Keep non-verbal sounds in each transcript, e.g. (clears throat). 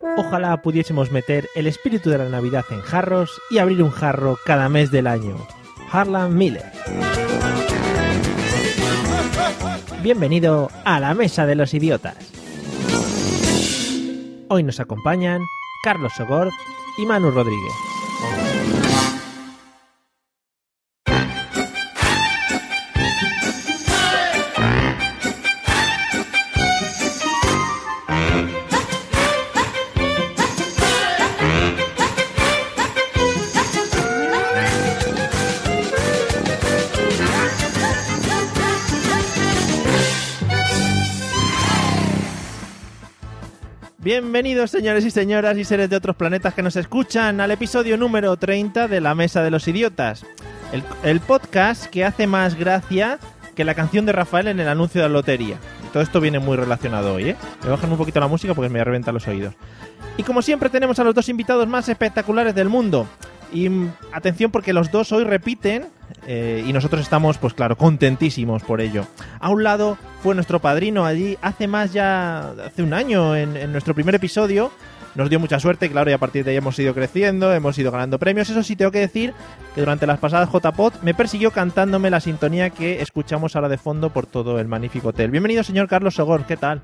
Ojalá pudiésemos meter el espíritu de la Navidad en jarros y abrir un jarro cada mes del año. Harlan Miller. Bienvenido a la Mesa de los Idiotas. Hoy nos acompañan Carlos Sogor y Manu Rodríguez. Bienvenidos señores y señoras y seres de otros planetas que nos escuchan al episodio número 30 de La Mesa de los Idiotas. El, podcast que hace más gracia que la canción de Rafael en el anuncio de la lotería. Todo esto viene muy relacionado hoy, ¿eh? Me bajan un poquito la música porque me reventa los oídos. Y como siempre tenemos a los dos invitados más espectaculares del mundo. Y mm, atención porque los dos hoy repiten eh, y nosotros estamos, pues claro, contentísimos por ello. A un lado fue nuestro padrino allí hace más ya, hace un año, en, nuestro primer episodio. Nos dio mucha suerte, claro, y a partir de ahí hemos ido creciendo, hemos ido ganando premios. Eso sí, tengo que decir que durante las pasadas JPod me persiguió cantándome la sintonía que escuchamos ahora de fondo por todo el magnífico hotel. Bienvenido, señor Carlos Sogor, ¿qué tal?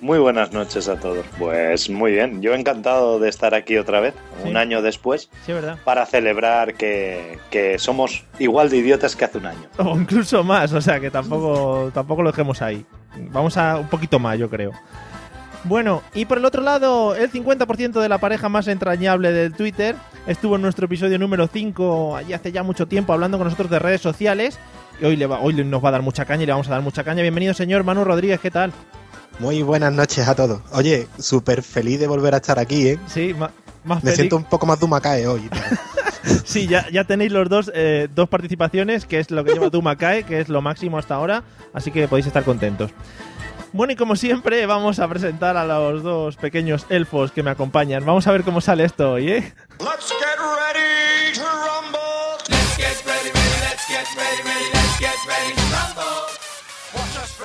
Muy buenas noches a todos. Pues muy bien, yo encantado de estar aquí otra vez, Sí. un año después, Sí, ¿verdad? para celebrar que, que somos igual de idiotas que hace un año. O incluso más, o sea que tampoco, tampoco lo dejemos ahí. Vamos a un poquito más, yo creo. Bueno, y por el otro lado, el 50% de la pareja más entrañable del Twitter estuvo en nuestro episodio número 5, allí hace ya mucho tiempo, hablando con nosotros de redes sociales. Y hoy, le va- hoy nos va a dar mucha caña y le vamos a dar mucha caña. Bienvenido, señor Manu Rodríguez, ¿qué tal? Muy buenas noches a todos. Oye, súper feliz de volver a estar aquí, ¿eh? Sí, ma- más Me feliz. siento un poco más Dumacae hoy. (laughs) Sí, ya, ya tenéis los dos, eh, dos participaciones, que es lo que lleva Tumacae, que es lo máximo hasta ahora, así que podéis estar contentos. Bueno, y como siempre, vamos a presentar a los dos pequeños elfos que me acompañan. Vamos a ver cómo sale esto hoy, ¿eh? Let's get ready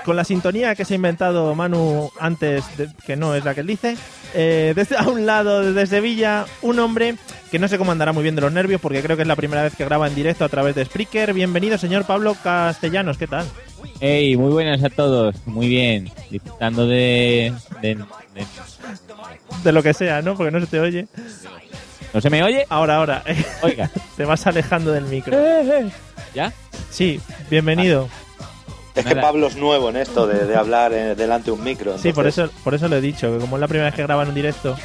Con la sintonía que se ha inventado Manu antes, de- que no es la que él dice. eh, desde (laughs) a un lado, desde Sevilla, un hombre que no sé cómo andará muy bien de los nervios, porque creo que es la primera vez que graba en directo a través de Spreaker. Bienvenido, señor Pablo Castellanos, ¿qué tal? Hey, muy buenas a todos, muy bien, disfrutando de, de- de- De lo que sea, ¿no? Porque no se te oye. ¿No se me oye? Ahora, ahora. Oiga, (laughs) Te vas alejando del micro. ¿ya? Sí, bienvenido. (laughs) Es que. Pablo es nuevo en esto de, de hablar eh, delante de un micro. Sí, por eso, por eso lo he dicho, que como es la primera vez que graban un directo.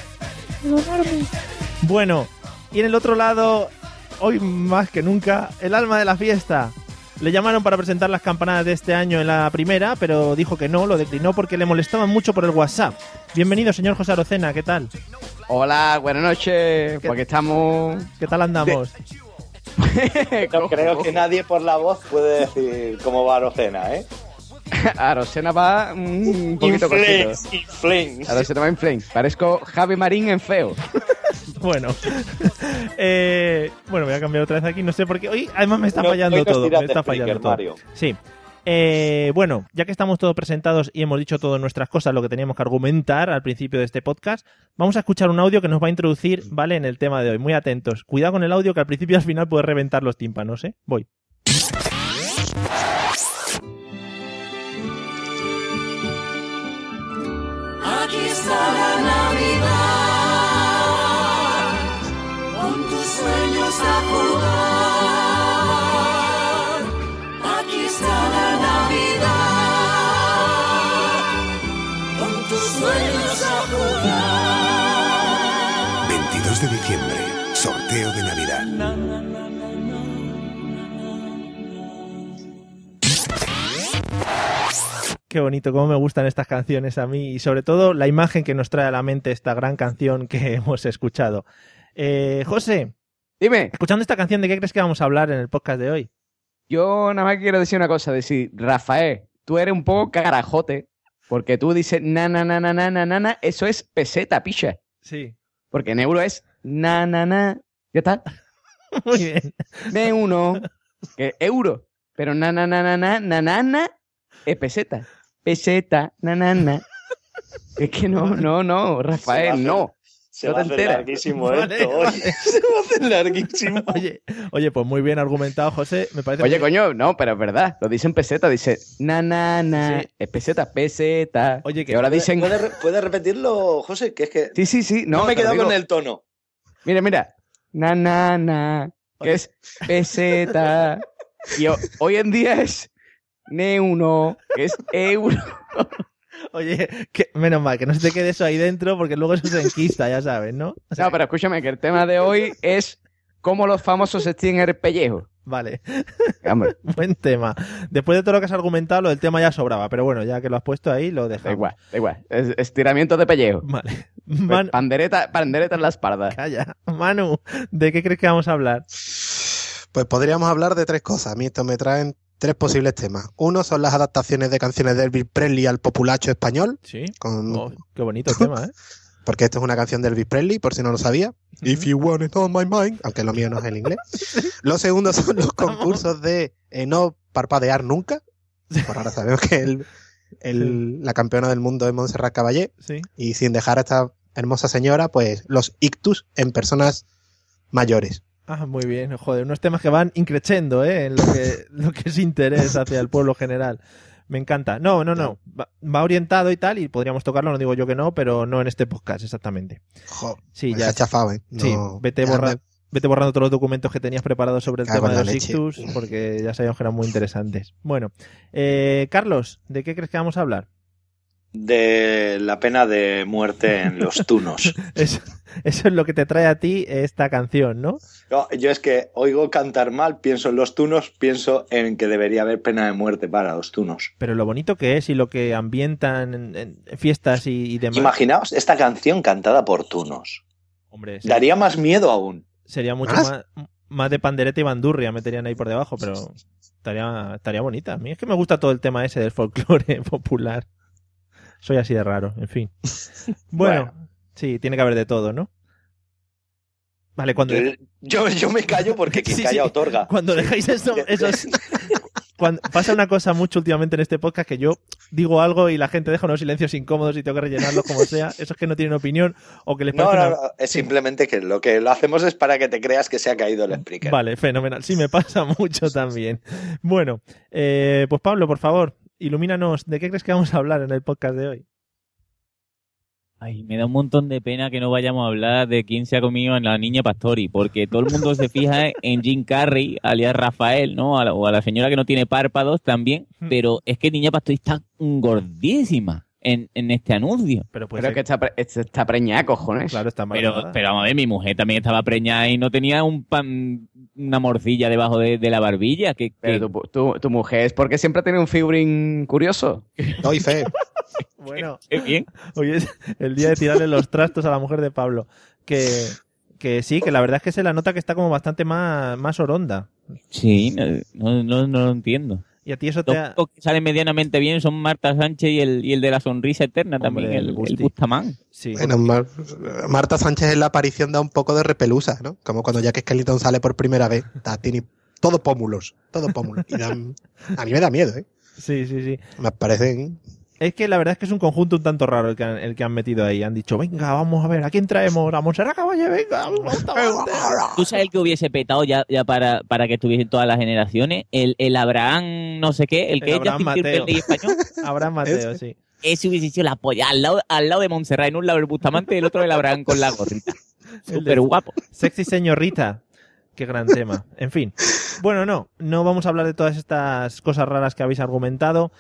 Bueno, y en el otro lado, hoy más que nunca, el alma de la fiesta. Le llamaron para presentar las campanadas de este año en la primera, pero dijo que no, lo declinó porque le molestaban mucho por el WhatsApp. Bienvenido, señor José Arocena, ¿qué tal? Hola, buenas noches. ¿Qué- Porque estamos. ¿Qué tal andamos? (laughs) No creo que nadie por la voz puede decir cómo va Arocena, ¿eh? (laughs) Arosena va un poquito inflames. Arosena va en flame. Parezco Javi Marín en feo. (laughs) Bueno, Eh, bueno, voy a cambiar otra vez aquí, no sé por qué. Hoy además me está No- fallando todo. Me está Spreaker, fallando todo. Mario. Sí. Eh, bueno, ya que estamos todos presentados y hemos dicho todas nuestras cosas, lo que teníamos que argumentar al principio de este podcast, vamos a escuchar un audio que nos va a introducir, ¿vale? En el tema de hoy. Muy atentos. Cuidado con el audio que al principio y al final puede reventar los tímpanos, ¿eh? Voy. Aquí está la Navidad, con tus sueños a jugar. Aquí está la de diciembre, sorteo de Navidad. Qué bonito, cómo me gustan estas canciones a mí y sobre todo la imagen que nos trae a la mente esta gran canción que (laughs) hemos escuchado. Eh, José, dime. Escuchando esta canción, ¿de qué crees que vamos a hablar en el podcast de hoy? Yo nada más quiero decir una cosa, decir, Rafael, tú eres un poco carajote, porque tú dices na na na na na na na, eso es peseta, picha. Sí. Porque en euro es na na na. ¿Qué tal? (laughs) Muy bien. De uno, que euro. Pero na na na na na na na na es peseta. Peseta, na na na. (laughs) Es que no, no, no, Rafael, no. Se va a hacer larguísimo esto. (laughs) oye. Se va a hacer larguísimo. Oye, oye, pues muy bien argumentado, José. Me parece Oye, coño, no, pero es verdad. Lo dicen peseta, dice na na na. Sí. Es peseta, peseta. Oye, que- y ahora dicen. ¿Puedes re- puedes repetirlo, José? Que es que Sí, sí, sí. No, no, me he quedado con el tono. Mira, mira. Na na na. Que es peseta. Y ho- hoy en día es neuno, que es euro. Oye, que, menos mal, que no se te quede eso ahí dentro porque luego eso se enquista, ya sabes, ¿no? O sea, No, pero escúchame, que el tema de hoy es cómo los famosos se tienen el pellejo. Vale, Hombre, (laughs) buen tema. Después de todo lo que has argumentado, lo del tema ya sobraba, pero bueno, ya que lo has puesto ahí, lo da dejamos. igual, da igual. Es- estiramiento de pellejo. Vale. Pues, Man- pandereta, pandereta en la espalda. Calla. Manu, ¿de qué crees que vamos a hablar? Pues podríamos hablar de tres cosas. A mí esto me traen tres posibles temas. Uno son las adaptaciones de canciones de Elvis Presley al populacho español, Sí. con- Oh, qué bonito el tema, ¿eh? (laughs) porque esto es una canción de Elvis Presley, por si no lo sabía. If you want it on my mind, aunque lo mío no es el inglés. Lo segundo son los concursos de eh, no parpadear nunca. Por ahora sabemos que el- el- la campeona del mundo es Montserrat Caballé. Sí. Y sin dejar a esta hermosa señora, pues los ictus en personas mayores. Ah, muy bien. Joder, unos temas que van increciendo, ¿eh? En lo que, (laughs) lo que es interés hacia el pueblo general. Me encanta. No, no, no. Va, va orientado y tal, y podríamos tocarlo, no digo yo que no, pero no en este podcast, exactamente. Jo, Sí, me ya. ha chafado, ¿eh? Sí, vete, ya borra- me- vete borrando todos los documentos que tenías preparados sobre el Cago tema de los leche. ictus, porque ya sabíamos que eran muy interesantes. Bueno, eh, Carlos, ¿de qué crees que vamos a hablar? De la pena de muerte en los tunos. (laughs) Eso, eso es lo que te trae a ti esta canción, ¿no? No, yo es que oigo cantar mal, pienso en los tunos, pienso en que debería haber pena de muerte para los tunos. Pero lo bonito que es y lo que ambientan en, en fiestas y, y demás. Imaginaos esta canción cantada por tunos. Hombre, Daría más miedo aún. sería mucho ¿Más? más, más de pandereta y bandurria meterían ahí por debajo, pero estaría, estaría bonita. A mí es que me gusta todo el tema ese del folclore (laughs) popular. Soy así de raro, en fin. (laughs) Bueno, sí, tiene que haber de todo, ¿no? Vale, cuando, Yo, yo me callo porque quien Sí, calla sí. otorga. cuando dejáis eso, (laughs) esos... Cuando, pasa una cosa mucho últimamente en este podcast que yo digo algo y la gente deja unos silencios incómodos y tengo que rellenarlos como sea. Esos que no tienen opinión o que les No, parece no, una- no, es simplemente que lo que lo hacemos es para que te creas que se ha caído el speaker. Vale, fenomenal. Sí, me pasa (laughs) mucho también. Bueno, eh, pues Pablo, por favor, ilumínanos. ¿De qué crees que vamos a hablar en el podcast de hoy? Ay, me da un montón de pena que no vayamos a hablar de quién se ha comido a la niña Pastori, porque todo el mundo se fija (laughs) en Jim Carrey, alias Rafael, ¿no? A la- o a la señora que no tiene párpados también, Hmm. pero es que niña Pastori está gordísima en, en este anuncio. Pero pues Pero es que está, pre- está preñada, cojones. claro, está mal. Pero, pero vamos a ver, mi mujer también estaba preñada y no tenía un pan, una morcilla debajo de, de la barbilla. Que, que- Pero tu, tu- tu mujer es porque siempre tiene un figurín curioso. (laughs) Doy fe. (laughs) Bueno, Qué bien. hoy es el día de tirarle los trastos a la mujer de Pablo. Que, que sí, que la verdad es que se la nota que está como bastante más, más oronda. Sí, no, no, no lo entiendo. Y a ti eso te Los ha... únicos que salen medianamente bien son Marta Sánchez y el, y el de la sonrisa eterna Hombre, también, el el, Bustamán. Sí. Bueno, Mar- Marta Sánchez en la aparición da un poco de repelusa, ¿no? Como cuando Jack Skellington sale por primera vez. (laughs) Da- tiene todo pómulos, todo pómulos. Y dan- a mí me da miedo, ¿eh? sí, sí, sí. Me parecen... Es que la verdad es que es un conjunto un tanto raro el que han, el que han metido ahí. Han dicho, venga, vamos a ver, ¿a quién traemos? A Montserrat Caballé, venga, me gusta bastante". ¿Tú sabes el que hubiese petado ya, ya para, para que estuviesen todas las generaciones? El, el Abraham no sé qué, el que El es Abraham Justin Mateo. Timberlake español. Abraham Mateo, sí. Ese hubiese sido la polla, al lado, al lado de Montserrat, en un lado el Bustamante y el otro el Abraham con la gorrita. El Súper guapo. Sexy señorita. Qué gran tema. En fin. Bueno, no, no vamos a hablar de todas estas cosas raras que habéis argumentado.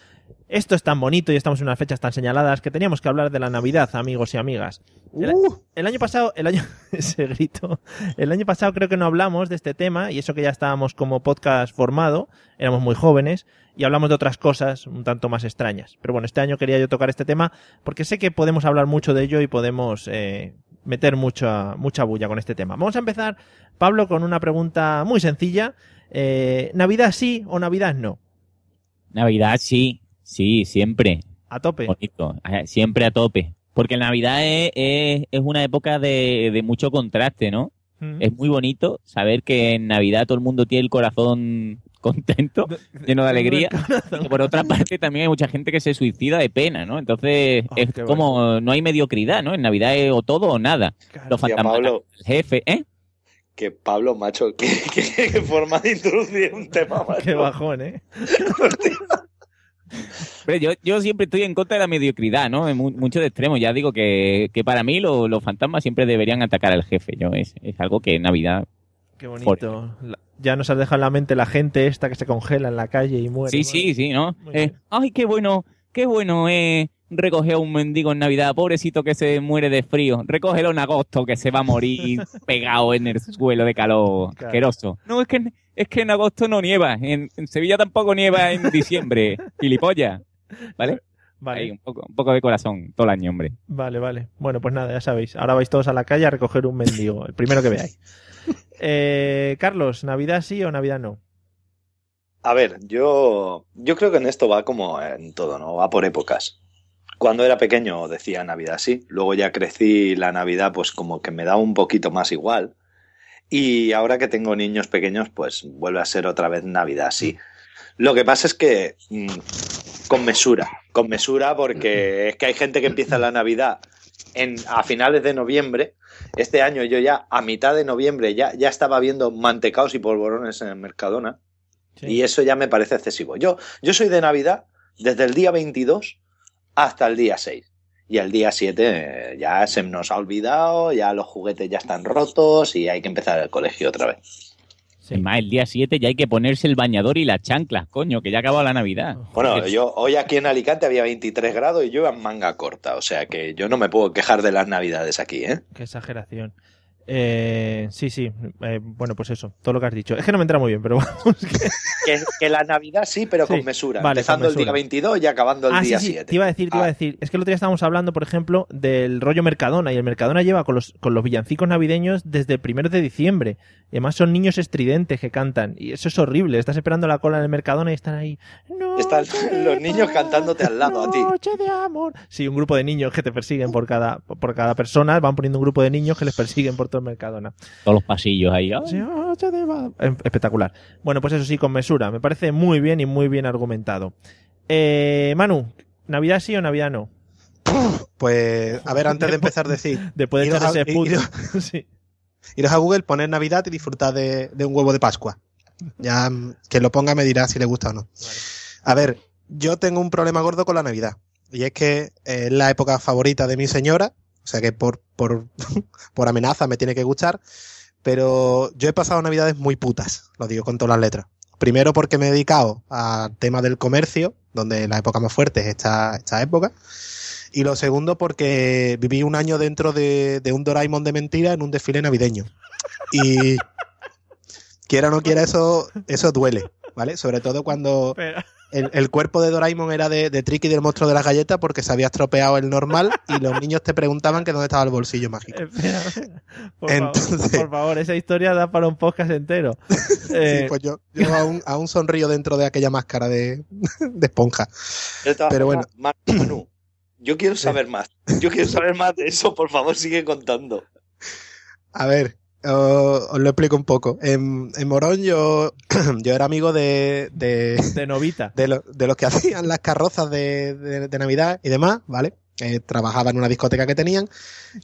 Esto es tan bonito y estamos en unas fechas tan señaladas que teníamos que hablar de la Navidad, amigos y amigas. El, Uh, el año pasado, el año, (laughs) ese grito, el año pasado creo que no hablamos de este tema y eso que ya estábamos como podcast formado, éramos muy jóvenes y hablamos de otras cosas un tanto más extrañas. Pero bueno, este año quería yo tocar este tema porque sé que podemos hablar mucho de ello y podemos eh, meter mucha, mucha bulla con este tema. Vamos a empezar, Pablo, con una pregunta muy sencilla. Eh, ¿Navidad sí o Navidad no? Navidad sí, sí, siempre. A tope. Bonito, eh, siempre a tope. Porque Navidad es, es, es una época de, de mucho contraste, ¿no? Mm. Es muy bonito saber que en Navidad todo el mundo tiene el corazón (laughs) contento, lleno de alegría. Y por otra parte también hay mucha gente que se suicida de pena, ¿no? Entonces Oh, es como no hay mediocridad, ¿no? En Navidad es o todo o nada. Claro. Los fantasmas, Pablo. el jefe, ¿eh? Que Pablo, macho, (laughs) qué forma de introducir un tema, macho. Qué bajón, ¿eh? (laughs) Pero yo, yo siempre estoy en contra de la mediocridad, ¿no? En mu- mucho de extremo. Ya digo que, que para mí lo- los fantasmas siempre deberían atacar al jefe. Yo es, es algo que en Navidad. Qué bonito. La- Ya nos has dejado en la mente la gente esta que se congela en la calle y muere. Sí, sí, sí, ¿no? Eh, ay, qué bueno, qué bueno es recoger a un mendigo en Navidad, pobrecito que se muere de frío. Recógelo en agosto que se va a morir (laughs) pegado en el suelo de calor Claro. asqueroso. No, es que, es que en agosto no nieva. En, en Sevilla tampoco nieva en (laughs) diciembre. Gilipollas. ¿Vale? Vale. Ahí, un, poco, un poco de corazón todo el año, hombre. Vale, vale. Bueno, pues nada, ya sabéis. Ahora vais todos a la calle a recoger un mendigo, el primero que veáis. (laughs) Eh, Carlos, ¿Navidad sí o Navidad no? A ver, yo, yo creo que en esto va como en todo, ¿no? Va por épocas. Cuando era pequeño decía Navidad sí, luego ya crecí la Navidad pues como que me da un poquito más igual. Y ahora que tengo niños pequeños pues vuelve a ser otra vez Navidad sí. Lo que pasa es que mm, con mesura, con mesura porque es que hay gente que empieza la Navidad en, a finales de noviembre. Este año yo ya a mitad de noviembre ya, ya estaba viendo mantecaos y polvorones en el Mercadona. Sí. Y eso ya me parece excesivo. Yo, yo soy de Navidad desde el día 22 hasta el día 6. Y el día 7 eh, ya se nos ha olvidado, ya los juguetes ya están rotos y hay que empezar el colegio otra vez. Sí. Es más, el día 7 ya hay que ponerse el bañador y las chanclas, coño, que ya ha acabado la Navidad. Bueno, yo hoy aquí en Alicante había 23 grados y yo en manga corta, o sea que yo no me puedo quejar de las Navidades aquí, ¿eh? Qué exageración. Eh, sí, sí. eh, bueno, pues eso, todo lo que has dicho. Es que no me entra muy bien, pero (laughs) vamos. que- Que, que la Navidad sí, pero Sí, con mesura. vale, empezando con el día mesura. 22 y acabando el Ah, día sí, sí, 7. te iba a decir, te iba a Ah. decir. Es que el otro día estábamos hablando, por ejemplo, del rollo Mercadona. Y el Mercadona lleva con los, con los villancicos navideños desde el primero de diciembre. Y además son niños estridentes que cantan. Y eso es horrible. Estás esperando la cola en el Mercadona y están ahí. Están "Noche (laughs) de los niños cantándote al lado a ti. Noche de amor. Sí, un grupo de niños que te persiguen por cada, por cada persona. Van poniendo un grupo de niños que les persiguen por todo el Mercadona. Todos los pasillos ahí. ¡ah! Sí, noche de paz. Em- Espectacular. Bueno, pues eso sí, con mesura. Me parece muy bien y muy bien argumentado. Eh, Manu, ¿Navidad sí o Navidad no? Pues, a ver, antes de empezar a decir, Después de echar ese puto. iros- (laughs) sí. iros a Google, poner Navidad y disfrutar de, de un huevo de Pascua. Ya mm, que lo ponga me dirá si le gusta o no. A ver, yo tengo un problema gordo con la Navidad. Y es que es la época favorita de mi señora. O sea que por, por, (laughs) por amenaza me tiene que gustar. Pero yo he pasado navidades muy putas, lo digo con todas las letras. Primero porque me he dedicado al tema del comercio, donde la época más fuerte es esta, esta época. Y lo segundo porque viví un año dentro de, de un Doraemon de mentira en un desfile navideño. Y (laughs) quiera o no quiera, eso, eso duele, ¿vale? Sobre todo cuando el, el cuerpo de Doraemon era de, de Tricky del monstruo de las galletas porque se había estropeado el normal y los niños te preguntaban que dónde estaba el bolsillo mágico. espera, espera. Por, Entonces- favor, por favor, esa historia da para un podcast entero. (laughs) Eh, Sí, pues yo, yo aún, aún sonrío dentro de aquella máscara de, de esponja. Pero Ma- Manu, yo quiero saber más. Yo quiero saber más de eso, por favor, sigue contando. A ver, o- os lo explico un poco. En, en Morón yo, (clears throat) yo era amigo de, de, de novita. de, lo- de los que (laughs) hacían las carrozas de, de- Navidad y demás, ¿vale? Eh, trabajaba en una discoteca que tenían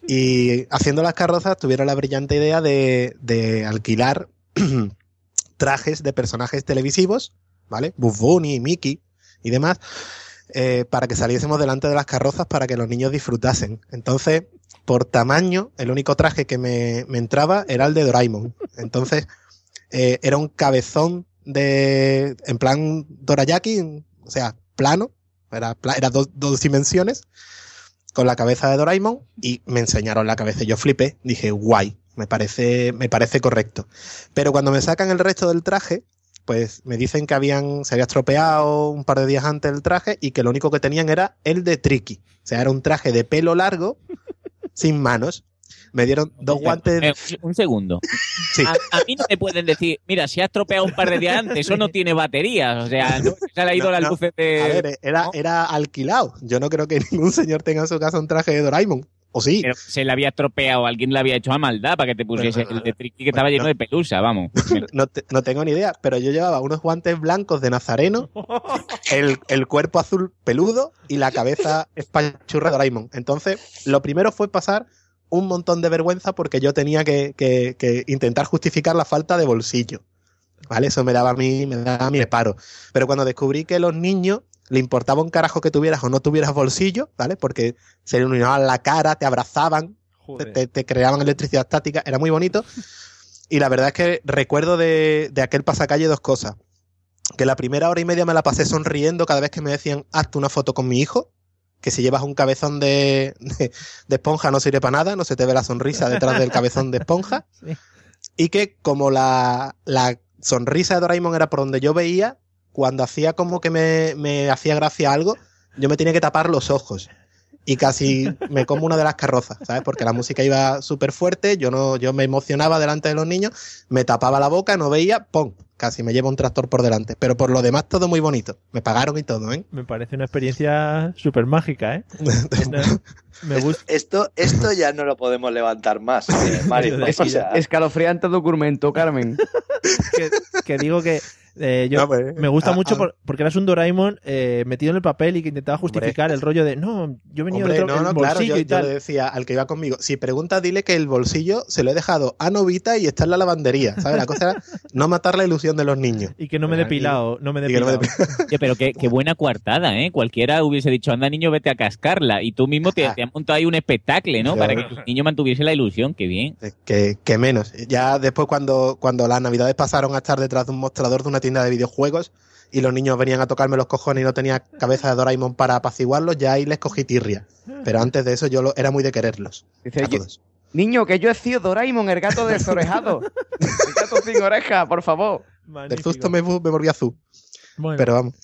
y haciendo las carrozas tuvieron la brillante idea de, de alquilar (clears throat) trajes de personajes televisivos, ¿vale? Bugs Bunny, Mickey y demás, eh, para que saliésemos delante de las carrozas para que los niños disfrutasen. Entonces, por tamaño, el único traje que me, me entraba era el de Doraemon. Entonces, eh, era un cabezón de, en plan Dorayaki, o sea, plano, era, era dos, dimensiones, con la cabeza de Doraemon, y me enseñaron la cabeza. Yo flipé, dije, guay, me parece, me parece correcto. Pero cuando me sacan el resto del traje, pues me dicen que habían, se había estropeado un par de días antes el traje y que lo único que tenían era el de Tricky. O sea, era un traje de pelo largo, (laughs) sin manos. Me dieron dos guantes. Eh, un segundo. Sí. A, a mí no me pueden decir, mira, se ha estropeado un par de días antes, eso no tiene baterías. O sea, no, se le ha ido No, la no. luz de. A ver, era, era alquilado. Yo no creo que (laughs) ningún señor tenga en su casa un traje de Doraemon. ¿O sí? Pero se le había estropeado, alguien le había hecho a maldad para que te pusiese el de Tricky que estaba lleno de pelusa, vamos. (laughs) No, te- no tengo ni idea, pero yo llevaba unos guantes blancos de nazareno, (laughs) el, el cuerpo azul peludo y la cabeza (laughs) espachurra de Doraemon. Entonces, lo primero fue pasar un montón de vergüenza porque yo tenía que, que- que intentar justificar la falta de bolsillo. ¿Vale? Eso me daba a mí, me daba a mí paro. Pero cuando descubrí que los niños le importaba un carajo que tuvieras o no tuvieras bolsillo, ¿vale? Porque se le iluminaban la cara, te abrazaban, te, creaban electricidad estática, era muy bonito. Y la verdad es que recuerdo de, de aquel pasacalle dos cosas. Que la primera hora y media me la pasé sonriendo cada vez que me decían, hazte una foto con mi hijo. Que si llevas un cabezón de, de, de esponja no sirve para nada, no se te ve la sonrisa detrás del cabezón de esponja. (laughs) Sí. Y que como la, la sonrisa de Doraemon era por donde yo veía, cuando hacía como que me, me hacía gracia algo, yo me tenía que tapar los ojos. Y casi me como una de las carrozas, ¿sabes? Porque la música iba súper fuerte, yo no, yo me emocionaba delante de los niños, me tapaba la boca, no veía, ¡pum! Casi me llevo un tractor por delante. Pero por lo demás todo muy bonito. Me pagaron y todo, ¿eh? Me parece una experiencia súper mágica, ¿eh? (laughs) Me gusta. Esto, esto ya no lo podemos levantar más, eh. (laughs) Es- Escalofriante documento, Carmen. (laughs) que, que digo que eh, yo No, pues, me gusta ah, mucho ah. por- porque eras un Doraemon eh, metido en el papel y que intentaba justificar el rollo de no, yo he venido Hombre, de otro no, el no, claro, bolsillo yo, y yo tal. le decía al que iba conmigo, si preguntas, dile que el bolsillo se lo he dejado a Novita y está en la lavandería, ¿sabes? La cosa era (laughs) no matar la ilusión de los niños. Y que no me he depilado, no me he Y que no me depilado. Oye, pero qué, qué buena coartada, ¿eh? Cualquiera hubiese dicho, anda niño, vete a cascarla. Y tú mismo te, Ah. te has montado ahí un espectáculo, ¿no? Para que el niño mantuviese la ilusión, qué bien. Que, que menos. Ya después cuando, cuando las navidades pasaron a estar detrás de un mostrador de una tienda de videojuegos y los niños venían a tocarme los cojones y no tenía cabeza de Doraemon para apaciguarlos, ya ahí les cogí tirria. Pero antes de eso yo lo- era muy de quererlos. Dice, A "Yo- todos. niño, que yo he sido Doraemon, el gato desorejado. (laughs) el gato sin oreja, por favor. Del Magnífico. susto me, me volví azul. Bueno, Pero vamos.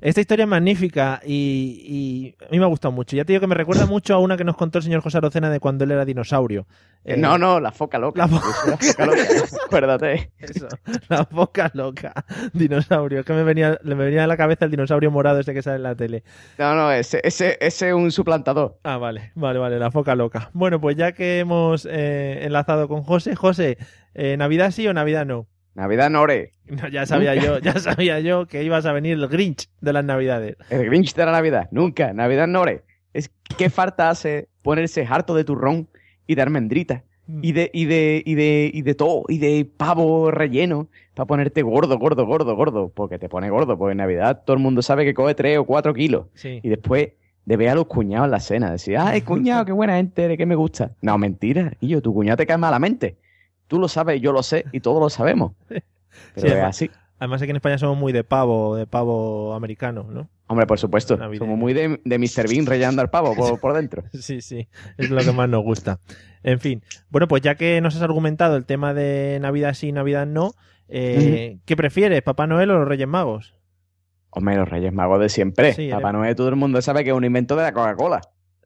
Esta historia es magnífica y, y a mí me ha gustado mucho. Ya te digo que me recuerda mucho a una que nos contó el señor José Arocena de cuando él era dinosaurio. Eh, no, no, la foca loca. la fo- foca (laughs) loca. Acuérdate. Eso, la boca loca, dinosaurio. Es que me venía, me venía a la cabeza el dinosaurio morado ese que sale en la tele. No, no, ese, ese, ese es un suplantador. Ah, vale, vale, vale, la foca loca. Bueno, pues ya que hemos eh, enlazado con José, José, eh, ¿Navidad sí o Navidad no? Navidad Nore. No, ya sabía yo, ya sabía yo que ibas a venir el Grinch de las Navidades. El Grinch de la Navidad. Nunca. Navidad Nore. Es que falta hace ponerse harto de turrón y de almendrita. Y de, y de, y de, y de todo, y de pavo relleno, para ponerte gordo, gordo, gordo, gordo, porque te pone gordo, porque en Navidad todo el mundo sabe que coge 3 o 4 kilos. Sí. Y después de ver a los cuñados en la cena, decir, ay, cuñado, qué buena gente, de qué me gusta. No, mentira, y yo, tu cuñado te cae malamente. Tú lo sabes, yo lo sé, y todos lo sabemos. (laughs) Pero Sí, es además- así. Además aquí en España somos muy de pavo, de pavo americano, ¿no? Hombre, por supuesto, Navideño. somos muy de, de Mr. Bean rellenando al pavo por, por dentro. (laughs) Sí, sí, es lo que más nos gusta. En fin, bueno, pues ya que nos has argumentado el tema de Navidad sí, Navidad no, eh, ¿qué prefieres, Papá Noel o los Reyes Magos? Hombre, los Reyes Magos de siempre. Sí, Papá eres- Noel, todo el mundo sabe que es un invento de la Coca-Cola.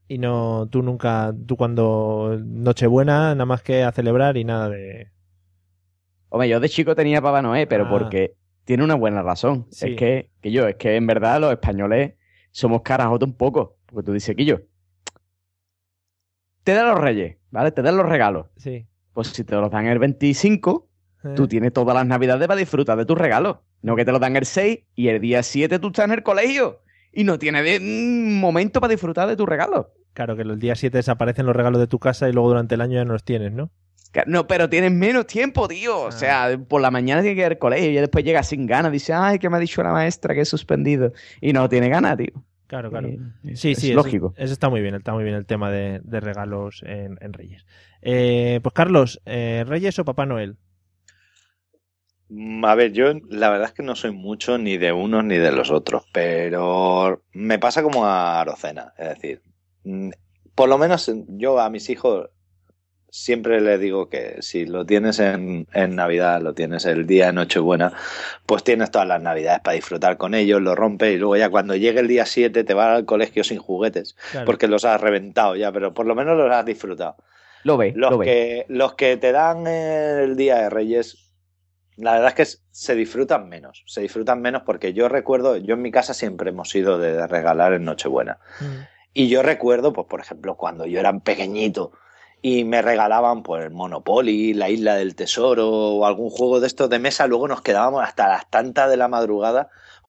Y no, tú nunca, tú cuando Nochebuena, nada más que a celebrar y nada de... Hombre, yo de chico tenía Papá Noel, pero Ah. porque tiene una buena razón. Sí. Es que, que yo, es que en verdad los españoles somos carajotes un poco. Porque tú dices que yo. Te dan los reyes, ¿vale? Te dan los regalos. Sí. Pues si te los dan el 25, Eh, tú tienes todas las navidades para disfrutar de tus regalos. No que te los dan el 6 y el día 7 tú estás en el colegio. Y no tienes de- un momento para disfrutar de tus regalos. Claro, que el día 7 desaparecen los regalos de tu casa y luego durante el año ya no los tienes, ¿no? No, pero tienes menos tiempo, tío. O Ah. sea, por la mañana tiene que ir al colegio y después llega sin ganas. Dice, ay, que me ha dicho la maestra que he suspendido. Y no tiene ganas, tío. Claro, claro. Eh, es- Sí, es sí, lógico. Eso, está muy bien, está muy bien el tema de, de regalos en, en Reyes. Eh, pues Carlos, eh, ¿Reyes o Papá Noel? Mm, A ver, yo la verdad es que no soy mucho ni de unos ni de los otros, pero me pasa como a Arocena. Es decir, por lo menos yo a mis hijos siempre les digo que si lo tienes en, en Navidad, lo tienes el día de Nochebuena, pues tienes todas las Navidades para disfrutar con ellos, lo rompes y luego ya cuando llegue el día 7 te vas al colegio sin juguetes, Claro. porque los has reventado ya, pero por lo menos los has disfrutado. Lo ve, Los lo ve. que, los que te dan el Día de Reyes, la verdad es que se disfrutan menos. Se disfrutan menos porque yo recuerdo, yo en mi casa siempre hemos sido de regalar en Nochebuena. Mm. Y yo recuerdo, pues por ejemplo, cuando yo era pequeñito y me regalaban pues el Monopoly, la Isla del Tesoro o algún juego de estos de mesa, luego nos quedábamos hasta las tantas de la madrugada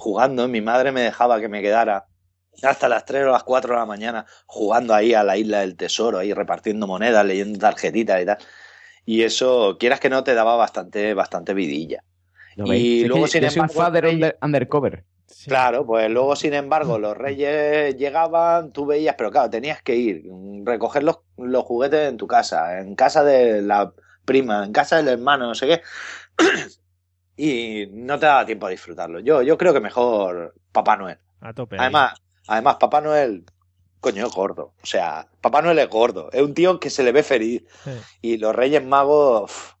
Jugando. Mi madre me dejaba que me quedara hasta las 3 o las 4 de la mañana jugando ahí a la isla del tesoro, ahí repartiendo monedas, leyendo tarjetitas y tal. Y eso, quieras que no, te daba bastante, bastante vidilla. Lo y luego, sin un embargo, father Reyes- under- undercover. Claro, pues luego, sin embargo, los reyes llegaban, tú veías, pero claro, tenías que ir, recoger los, los juguetes en tu casa, en casa de la prima, en casa del hermano, no sé qué. Y no te daba tiempo a disfrutarlo. Yo, yo creo que mejor Papá Noel. A tope. ahí. Además, además, Papá Noel, coño, es gordo. O sea, Papá Noel es gordo. Es un tío que se le ve feliz. Sí. Y los Reyes Magos,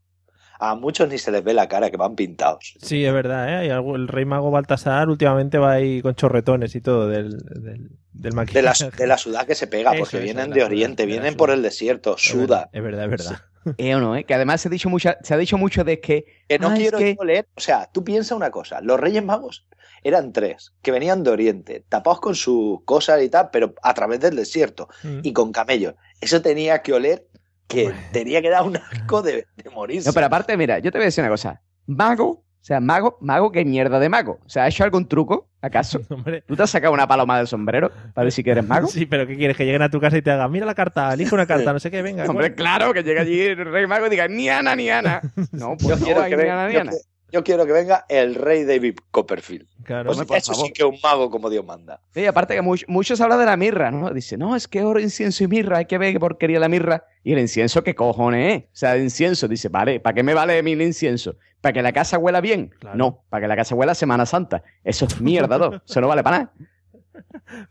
a muchos ni se les ve la cara, que van pintados. Sí, es verdad, ¿eh? El rey mago Baltasar últimamente va ahí con chorretones y todo del, del, del De la, de la sudad que se pega, Eso, porque eso, vienen de Oriente, de vienen por el desierto, Es verdad, suda. Es verdad, es verdad. ¿Eh o no? eh? Que además se ha dicho, mucha, se ha dicho mucho de que... Que no ah, es quiero que- yo leer. O sea, tú piensa una cosa: los Reyes Magos eran tres, que venían de Oriente, tapados con sus cosas y tal, pero a través del desierto Mm. y con camellos. Eso tenía que oler, que tenía que dar un asco de, de morirse. No, pero aparte, mira, yo te voy a decir una cosa. Mago, o sea, mago, mago, ¿qué mierda de mago? O sea, ¿has hecho algún truco, acaso? (laughs) Hombre. ¿Tú te has sacado una paloma del sombrero para decir que eres mago? (laughs) Sí, pero ¿qué quieres? Que lleguen a tu casa y te hagan, mira la carta, elige una carta, (laughs) no sé qué, venga. Hombre, bueno. claro, que llegue allí el rey mago y diga, ni Ana, ni Ana. No, yo, pues no quiero hay que ni venga, Ana, ni yo, Ana. Yo quiero que venga el rey David Copperfield. Claro. Pues por eso favor. sí que es un mago como Dios manda. Sí, aparte que much- muchos hablan de la mirra, ¿no? Dice, no, es que oro, incienso y mirra, hay que ver qué porquería la mirra. Y el incienso, ¿qué cojones es? O sea, el incienso, dice, vale, ¿para qué me vale a mí el incienso? ¿Para que la casa huela bien? Claro. No, para que la casa huela Semana Santa. Eso es mierda, ¿no? (laughs) Eso no vale para nada.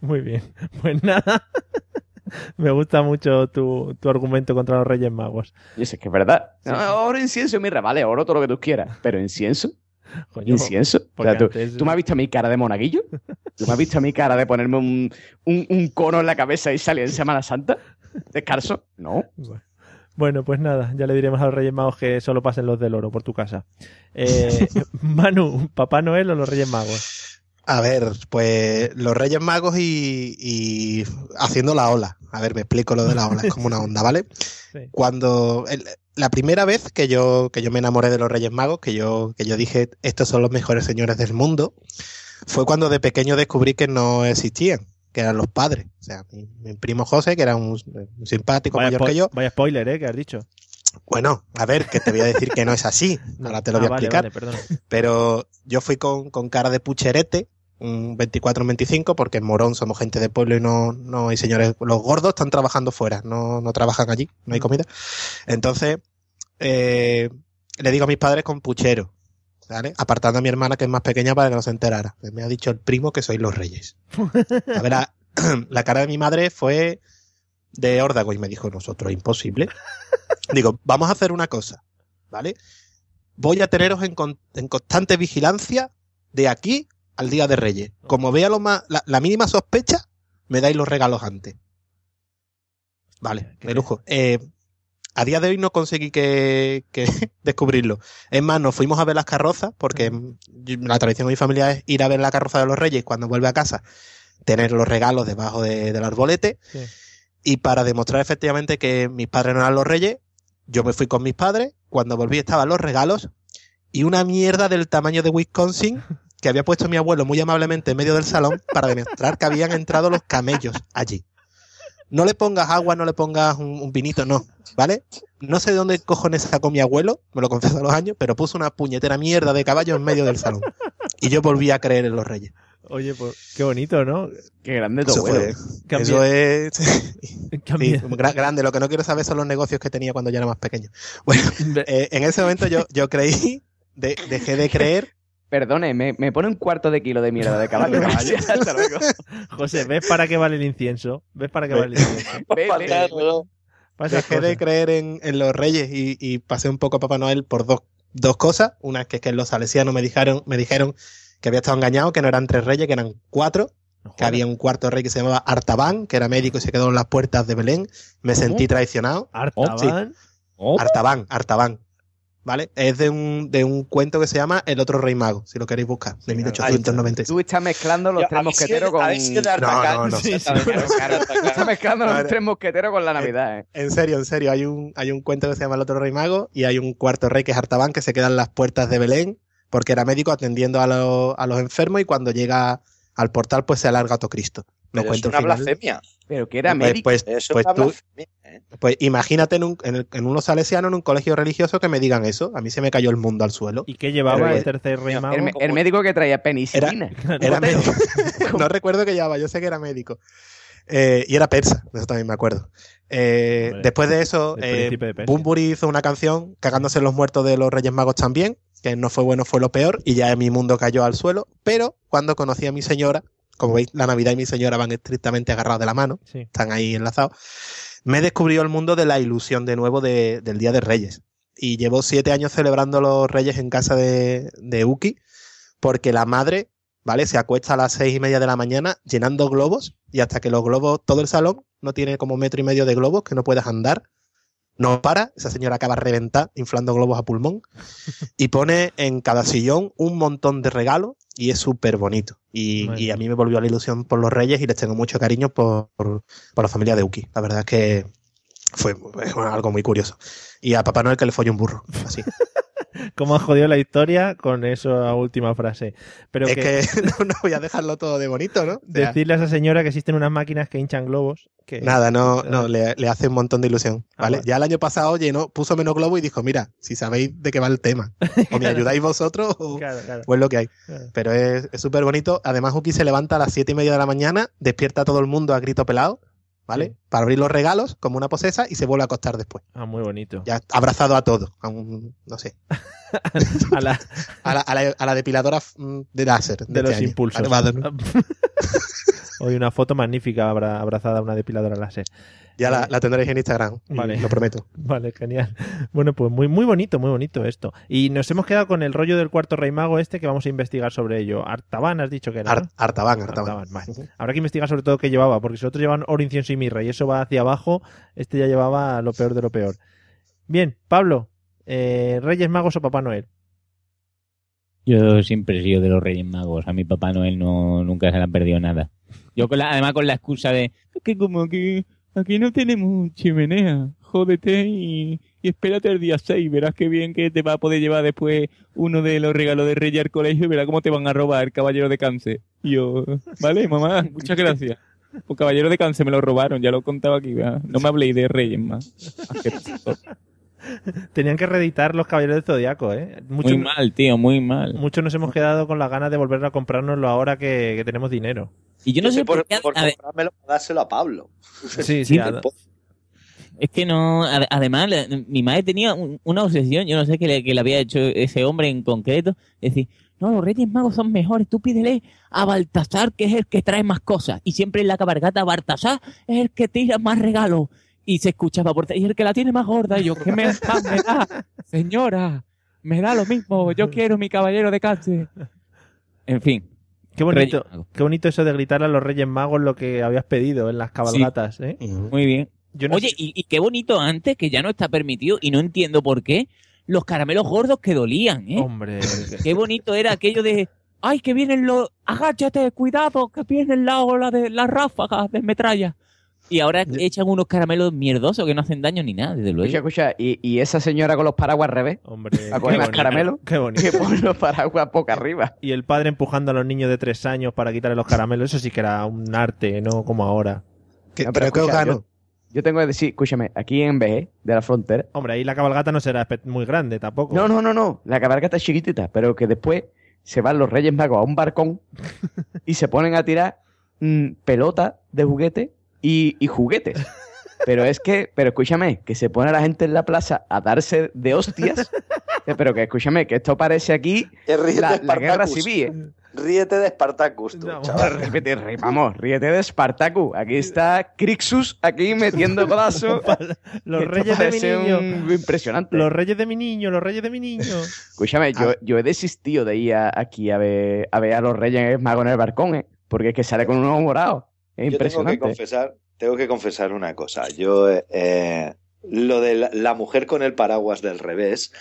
Muy bien. Pues nada. (laughs) Me gusta mucho tu, tu argumento contra los Reyes Magos. Y eso es que es verdad. Sí, No, sí. oro, incienso y mirra, vale, oro todo lo que tú quieras. Pero incienso, (laughs) Coño, incienso. O sea, ¿tú, antes- ¿tú me has visto mi cara de monaguillo? ¿Tú me has visto mi cara de ponerme un, un, un cono en la cabeza y salir en Semana Santa? ¿Descarso? No. Bueno, pues nada, ya le diremos a los Reyes Magos que solo pasen los del oro por tu casa. Eh, (laughs) Manu, ¿Papá Noel o los Reyes Magos? A ver, pues los Reyes Magos y, y haciendo la ola. A ver, me explico lo de la ola, es como una (laughs) onda, ¿vale? Sí. Cuando el- la primera vez que yo, que yo me enamoré de los Reyes Magos, que yo, que yo dije, estos son los mejores señores del mundo, fue cuando de pequeño descubrí que no existían, que eran los padres. O sea, mi, mi primo José, que era un, un simpático Vaya, mayor que yo. vaya spoiler, ¿eh? Que has dicho. Bueno, a ver, que te voy a decir que no es así. (laughs) Ahora te lo Ah, voy a vale, explicar. vale. Pero yo fui con, con cara de pucherete, un 24-25, porque en Morón somos gente de pueblo y no, no hay señores. Los gordos están trabajando fuera, no, no trabajan allí, no hay comida. Entonces, eh, le digo a mis padres con puchero, ¿vale? Apartando a mi hermana que es más pequeña para que no se enterara. Me ha dicho el primo que sois los reyes. (laughs) A ver, la, (clears throat) la cara de mi madre fue de órdago y me dijo, nosotros, imposible. Digo, vamos a hacer una cosa, ¿vale? Voy a teneros en, con- en constante vigilancia de aquí al Día de Reyes. Como vea lo más, la, la mínima sospecha, me dais los regalos antes. Vale, de lujo. Eh, a día de hoy no conseguí que, que (laughs) descubrirlo. Es más, nos fuimos a ver las carrozas, porque la tradición de mi familia es ir a ver la carroza de los Reyes cuando vuelve a casa, tener los regalos debajo de- del arbolete. Sí. Y para demostrar efectivamente que mis padres no eran los reyes, yo me fui con mis padres. Cuando volví estaban los regalos y una mierda del tamaño de Wisconsin (laughs) que había puesto mi abuelo muy amablemente en medio del salón para demostrar que habían entrado los camellos allí. No le pongas agua, no le pongas un, un vinito, no, ¿vale? No sé de dónde cojones sacó mi abuelo, me lo confieso a los años, pero puso una puñetera mierda de caballo en medio del salón. Y yo volví a creer en los reyes. Oye, pues qué bonito, ¿no? Qué grande tu Eso, abuelo. fue- eso es (laughs) (laughs) sí, grande. Lo que no quiero saber son los negocios que tenía cuando yo era más pequeño. Bueno, eh, en ese momento yo, yo creí, de- dejé de creer. Perdone, me, me pone un cuarto de kilo de mierda de caballo. (laughs) Hasta luego. José, ¿ves para qué vale el incienso? ¿Ves para qué vale el incienso? Ve, ve. Dejé de creer en, en los reyes y, y pasé un poco a Papá Noel por dos, dos cosas. Una es que, es que los salesianos me dijeron, me dijeron que había estado engañado, que no eran tres reyes, que eran cuatro. No Que había un cuarto rey que se llamaba Artaban, que era médico y se quedó en las puertas de Belén. Me sentí traicionado. Artaban. Oh, Artaban, Artaban. ¿Vale? Es de un, de un cuento que se llama El otro rey mago, si lo queréis buscar, de 1896. Tú estás mezclando los Yo, tres mosqueteros con. estás mezclando los tres mosqueteros con la Navidad, ¿eh? En serio, en serio, hay un, hay un cuento que se llama El otro rey mago y hay un cuarto rey que es Artaban que se queda en las puertas de Belén porque era médico atendiendo a, los- a los enfermos y cuando llega al portal pues se alarga todo Cristo. No Pero es una final. blasfemia. Pero que era médico. pues, Es pues tú. ¿eh? pues imagínate en, un, en, el- en unos salesianos en un colegio religioso que me digan eso. A mí se me cayó el mundo al suelo. ¿Y qué llevaba Pero- el tercer rey mago? el, el médico que traía penicilina. (laughs) Era médico. (laughs) no recuerdo que llevaba, yo sé que era médico. Eh, y era persa, de eso también me acuerdo. Eh, después de eso, eh, de. Bunbury hizo una canción cagándose en los muertos de los Reyes Magos también, que no fue bueno, fue lo peor, y ya mi mundo cayó al suelo. Pero cuando conocí a mi señora, como veis, la Navidad y mi señora van estrictamente agarrados de la mano, Sí. están ahí enlazados, me descubrió el mundo de la ilusión de nuevo de- del Día de Reyes. Y llevo siete años celebrando los Reyes en casa de, de Uki, porque la madre, ¿vale? Se acuesta a las seis y media de la mañana llenando globos, y hasta que los globos, todo el salón, no tiene como metro y medio de globos, que no puedes andar, no para, esa señora acaba reventada, inflando globos a pulmón, y pone en cada sillón un montón de regalos, y es súper bonito. Y, Bueno. y a mí me volvió la ilusión por los Reyes y les tengo mucho cariño por, por, por la familia de Uki. La verdad es que fue algo muy curioso. Y a Papá Noel que le folló un burro, así. (laughs) ¿Cómo has jodido la historia con esa última frase? Pero es que, que (laughs) no, no voy a dejarlo todo de bonito, ¿no? O sea, decirle a esa señora que existen unas máquinas que hinchan globos. Que, Nada, no, no, le, le hace un montón de ilusión, Ah, ¿vale? Ya el año pasado llenó, puso menos globo y dijo, mira, si sabéis de qué va el tema, (laughs) o me ayudáis vosotros o, Claro, claro. o es lo que hay. claro. Pero es súper bonito. Además, Uki se levanta a las siete y media de la mañana, despierta a todo el mundo a grito pelado, ¿vale? Para abrir los regalos como una posesa y se vuelve a acostar después. Ah, muy bonito. Ya abrazado a todo, a un, no sé, (laughs) (laughs) A la- a la, a la- a la depiladora mm, de láser. de este los año. impulsos. (laughs) Hoy una foto magnífica abra- abrazada a una depiladora láser. Ya la, la tendréis en Instagram, Vale. lo prometo. (laughs) Vale, genial. Bueno, pues muy, muy bonito, muy bonito esto. Y nos hemos quedado con el rollo del cuarto rey mago este que vamos a investigar sobre ello. Artaban has dicho que era. Artaban, Artaban. Artaban, vale. Habrá que investigar sobre todo qué llevaba, porque si otros llevan oro, incienso y mirra y eso va hacia abajo, este ya llevaba lo peor de lo peor. Bien, Pablo, eh, Reyes Magos o Papá Noel. Yo siempre he sido de los Reyes Magos. A mi Papá Noel no, nunca se le han perdido nada. Yo con la, además con la excusa de "Es que como que aquí no tenemos chimenea, jódete y, y espérate el día 6, verás qué bien que te va a poder llevar después uno de los regalos de Reyes al colegio y verás cómo te van a robar el caballero de cáncer. Y yo, vale, mamá, (laughs) muchas gracias. El caballero de cáncer me lo robaron, ya lo contaba aquí, ¿verdad? no me habléis de Reyes más. (laughs) Tenían que reeditar los Caballeros del Zodiaco, ¿eh? Mucho- Muy mal, tío, muy mal. Muchos nos hemos quedado con las ganas de volver a comprárnoslo ahora que, que tenemos dinero. Y yo no sé por por, qué... por a ver, comprármelo para dárselo a Pablo. Sí, sí, (laughs) Sí, a- Es que no, ade- además, la- mi madre tenía un- una obsesión, yo no sé qué le, qué le había hecho ese hombre en concreto, es decir, no, los Reyes Magos son mejores, tú pídele a Baltasar, que es el que trae más cosas, y siempre en la cabalgata Baltasar es el que tira más regalos, y se escuchaba por y el que la tiene más gorda, y yo, ¿qué me, da? Señora, me da lo mismo, yo quiero mi caballero de cáncer. En fin. Qué bonito, qué bonito eso de gritarle a los Reyes Magos lo que habías pedido en las cabalgatas, ¿eh? Muy bien. Yo no Oye, sé- y, y qué bonito antes, que ya no está permitido, y no entiendo por qué, los caramelos gordos que dolían, ¿eh? Hombre, (laughs) Qué bonito era aquello de, ay, que vienen los, agáchate, cuidado, que vienen la ola de las ráfagas de metralla. Y ahora echan unos caramelos mierdosos que no hacen daño ni nada, desde luego. Escucha, escucha, y, y esa señora con los paraguas al revés, Hombre, a coger qué más bonito, caramelos, Qué bonito. que pone los paraguas boca arriba. (laughs) Y el padre empujando a los niños de tres años para quitarle los caramelos, eso sí que era un arte, no como ahora. Que- No, pero pero escucha, yo, yo tengo que decir, escúchame, aquí en BG, de la frontera, Hombre, ahí la cabalgata no será muy grande tampoco. no, no, no, no, la cabalgata es chiquitita, pero que después se van los Reyes Magos a un barcón (laughs) y se ponen a tirar mm, pelotas de juguete y, y juguetes. Pero es que, pero escúchame, que se pone la gente en la plaza a darse de hostias. Eh, Pero que escúchame, que esto parece aquí ríete, la, la guerra civil. ¿eh? Ríete de Spartacus, tú, No, chaval. Ríete, rí- vamos, ríete de Spartacus. Aquí está Crixus, aquí metiendo codazo. (laughs) Los reyes de mi niño. un- impresionante. Los reyes de mi niño, los reyes de mi niño. Escúchame, yo, yo he desistido de ir a- aquí a ver, a ver a los Reyes Magos en el balcón, ¿eh? Porque es que sale con un ojo morado. Es Yo tengo que confesar, tengo que confesar una cosa. Yo, eh, lo de la, la mujer con el paraguas del revés,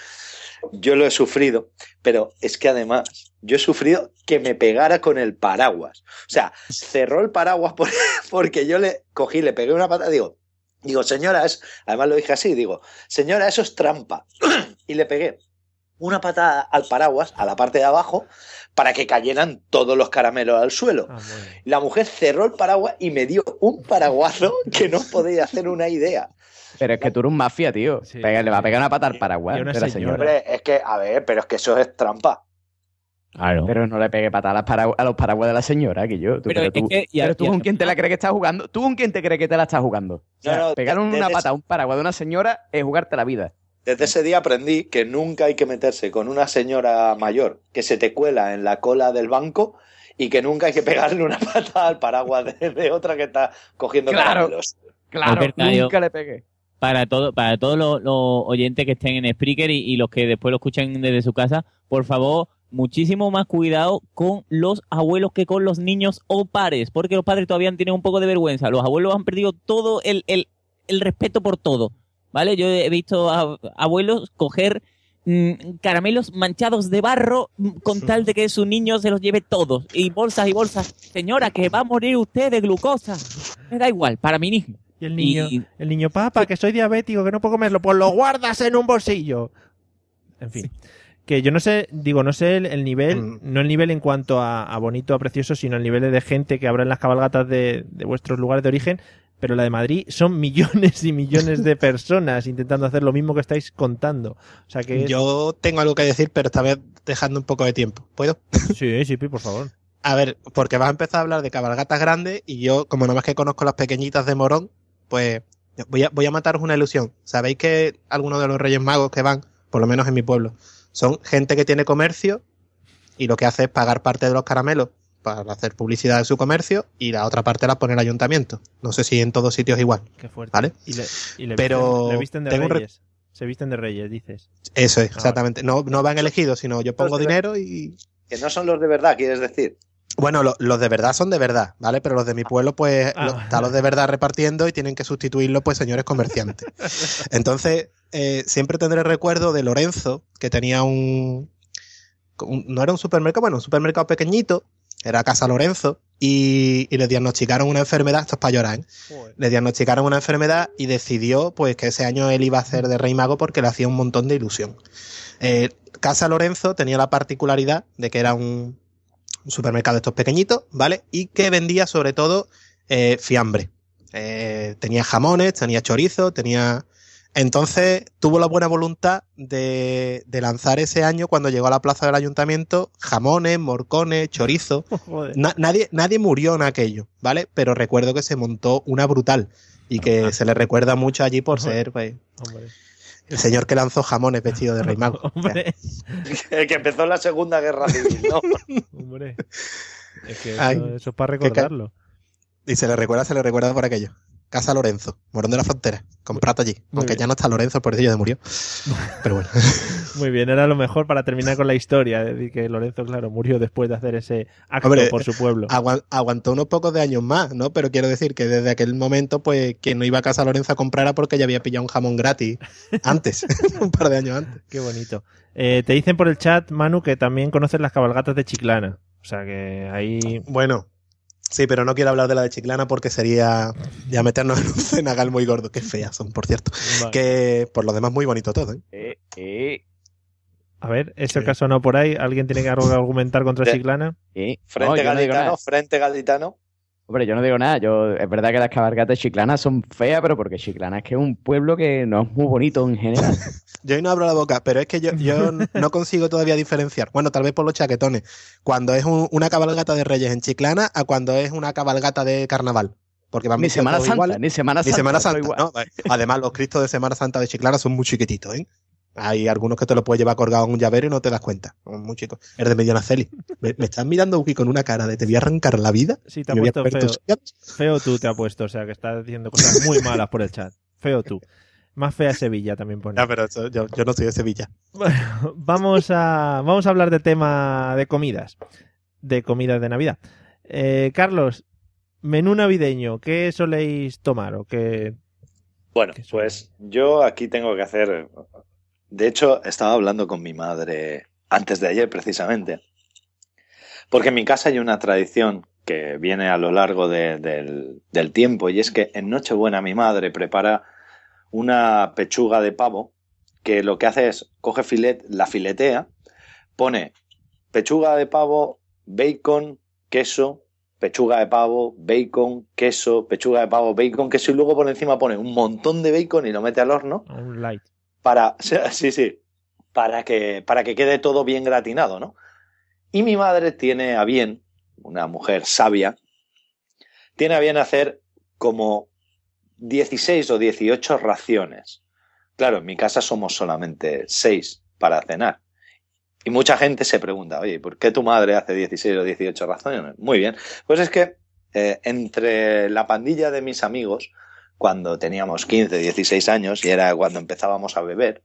yo lo he sufrido, pero es que además yo he sufrido que me pegara con el paraguas. O sea, cerró el paraguas por- (laughs) porque yo le cogí, le pegué una pata, digo, digo, señora, es, además lo dije así, digo, señora, eso es trampa. (clears throat) y le pegué una patada al paraguas, a la parte de abajo, para que cayeran todos los caramelos al suelo. Ah. La mujer cerró el paraguas y me dio un paraguazo que no os podéis hacer una idea. Pero es que tú eres un mafia, tío. Sí, le va a pegar una pata al paraguas Y una de la señora. señora. Hombre, es que, a ver, pero es que eso es trampa. Claro. Pero no le pegue patada a, los paraguas de la señora, que yo. Tú, Pero pero es tú, que pero tú con quién te la crees que estás jugando. ¿Tú con quién te crees que te la estás jugando? O sea, No, no, pegar una pata a un paraguas de una señora es jugarte la vida. Desde ese día aprendí que nunca hay que meterse con una señora mayor que se te cuela en la cola del banco y que nunca hay que pegarle una (laughs) pata al paraguas de, de otra que está cogiendo Claro. caramelos. Claro, nunca yo- le pegué. para todo, para todos los, los oyentes que estén en Spreaker y, y los que después lo escuchan desde su casa, por favor, muchísimo más cuidado con los abuelos que con los niños o pares, porque los padres todavía tienen un poco de vergüenza. Los abuelos han perdido todo el, el, el respeto por todo. ¿Vale? Yo he visto a abuelos coger mm, caramelos manchados de barro mm, con tal de que su niño se los lleve todos. Y bolsas y bolsas. Señora, que va a morir usted de glucosa. Me da igual, para mí mismo. Y el niño, Y- el niño, papá, que soy diabético, que no puedo comerlo, pues lo guardas en un bolsillo. En fin. Que yo no sé, digo, no sé el, el nivel, Mm. no el nivel en cuanto a, a bonito, a precioso, sino el nivel de gente que habrá en las cabalgatas de, de vuestros lugares de origen, pero la de Madrid son (laughs) millones y millones de personas intentando hacer lo mismo que estáis contando. O sea que es- Yo tengo algo que decir, pero esta vez dejando un poco de tiempo. ¿Puedo? (laughs) Sí, sí, por favor. A ver, porque vas a empezar a hablar de cabalgatas grandes y yo, como nada más que conozco las pequeñitas de Morón, pues voy a, voy a mataros una ilusión. ¿Sabéis que algunos de los Reyes Magos que van, por lo menos en mi pueblo, son gente que tiene comercio y lo que hace es pagar parte de los caramelos para hacer publicidad de su comercio y la otra parte la pone el ayuntamiento. No sé si en todos sitios igual, Qué fuerte. ¿vale? Y le, y le Pero visten, le visten de reyes. Se visten de reyes, dices. Eso es, Ah, exactamente. No, no van elegidos, sino yo pongo dinero y... Que no son los de verdad, quieres decir. Bueno, lo- los de verdad son de verdad, ¿vale? Pero los de mi pueblo, pues, Ah. está los de verdad repartiendo y tienen que sustituirlo, pues, señores comerciantes. (laughs) Entonces, eh, siempre tendré recuerdo de Lorenzo, que tenía un, un- No era un supermercado, bueno, un supermercado pequeñito, era Casa Lorenzo, y, y le diagnosticaron una enfermedad, esto es para llorar, ¿eh? Le diagnosticaron una enfermedad y decidió, pues, que ese año él iba a hacer de Rey Mago porque le hacía un montón de ilusión. Eh, Casa Lorenzo tenía la particularidad de que era un, un supermercado de estos pequeñitos, ¿vale? Y que vendía sobre todo eh, fiambre. Eh, tenía jamones, tenía chorizo, tenía... Entonces tuvo la buena voluntad de, de lanzar ese año, cuando llegó a la plaza del ayuntamiento, jamones, morcones, chorizo. (laughs) Na- nadie, nadie murió en aquello, ¿vale? Pero recuerdo que se montó una brutal y que se le recuerda mucho allí por ser pues, Hombre. el señor que lanzó jamones vestido de rey (laughs) mago. O sea, Hombre. El que empezó la Segunda Guerra Civil, ¿no? (laughs) Hombre. Es que eso, Ay, eso es para recordarlo. y se le recuerda, se le recuerda por aquello. Casa Lorenzo, Morón de la Frontera, comprate allí. Aunque ya no está Lorenzo, por eso ya murió. (laughs) Pero bueno. Muy bien, era lo mejor para terminar con la historia. Es decir, que Lorenzo, claro, murió después de hacer ese acto Hombre, por su pueblo. Agua- aguantó unos pocos de años más, ¿no? Pero quiero decir que desde aquel momento, pues, quien no iba a Casa Lorenzo a comprar era porque ya había pillado un jamón gratis (laughs) antes, (laughs) un par de años antes. Qué bonito. Eh, te dicen por el chat, Manu, que también conoces las cabalgatas de Chiclana. O sea que ahí. Bueno, Sí, pero no quiero hablar de la de Chiclana porque sería ya meternos en un cenagal muy gordo. Qué feas son, por cierto. Vale. Que por lo demás muy bonito todo, ¿eh? Eh, eh, A ver, eso que ha sonado por ahí. ¿Alguien tiene que argumentar contra Chiclana? eh. Frente No, no gaditano, frente gaditano. Hombre, yo no digo nada. Yo, es verdad que las cabalgatas chiclanas son feas, pero porque Chiclana es que es un pueblo que no es muy bonito en general. (laughs) Yo hoy no abro la boca, pero es que yo, yo (laughs) no consigo todavía diferenciar. Bueno, tal vez por los chaquetones. Cuando es un- una cabalgata de Reyes en Chiclana a cuando es una cabalgata de carnaval. Porque van ni Semana Santa, iguales. ni Semana Ni Santa. Semana todo Santa. ¿no? Además, los cristos de Semana Santa de Chiclana son muy chiquititos, ¿eh? Hay algunos que te lo puedes llevar colgado en un llavero y no te das cuenta. Muy chicos. El de Medionaceli. Me, me estás mirando Uki con una cara de te voy a arrancar la vida. Sí, te ha puesto feo. Feo tú te ha puesto, o sea, que estás diciendo cosas muy malas por el chat. Feo tú. Más fea Sevilla también pone. Ya, pero eso- yo, yo no soy de Sevilla. Bueno, vamos a, vamos a hablar de tema de comidas. De comidas de Navidad. Eh, Carlos, menú navideño, ¿qué soléis tomar? ¿O qué... Bueno, pues yo aquí tengo que hacer. De hecho, estaba hablando con mi madre antes de ayer, precisamente. Porque en mi casa hay una tradición que viene a lo largo de- del, del tiempo, y es que en Nochebuena mi madre prepara una pechuga de pavo que lo que hace es coge filet, la filetea, pone pechuga de pavo, bacon, queso, pechuga de pavo, bacon, queso, pechuga de pavo, bacon, queso y luego por encima pone un montón de bacon y lo mete al horno Un light. Para (laughs) sí, sí, para que para que quede todo bien gratinado, ¿no? Y mi madre tiene a bien, una mujer sabia, tiene a bien hacer como 16 o 18 raciones. Claro, en mi casa somos solamente 6 para cenar. Y mucha gente se pregunta, oye, ¿por qué tu madre hace 16 o 18 raciones? Muy bien. Pues es que eh, entre la pandilla de mis amigos, cuando teníamos 15, 16 años, y era cuando empezábamos a beber,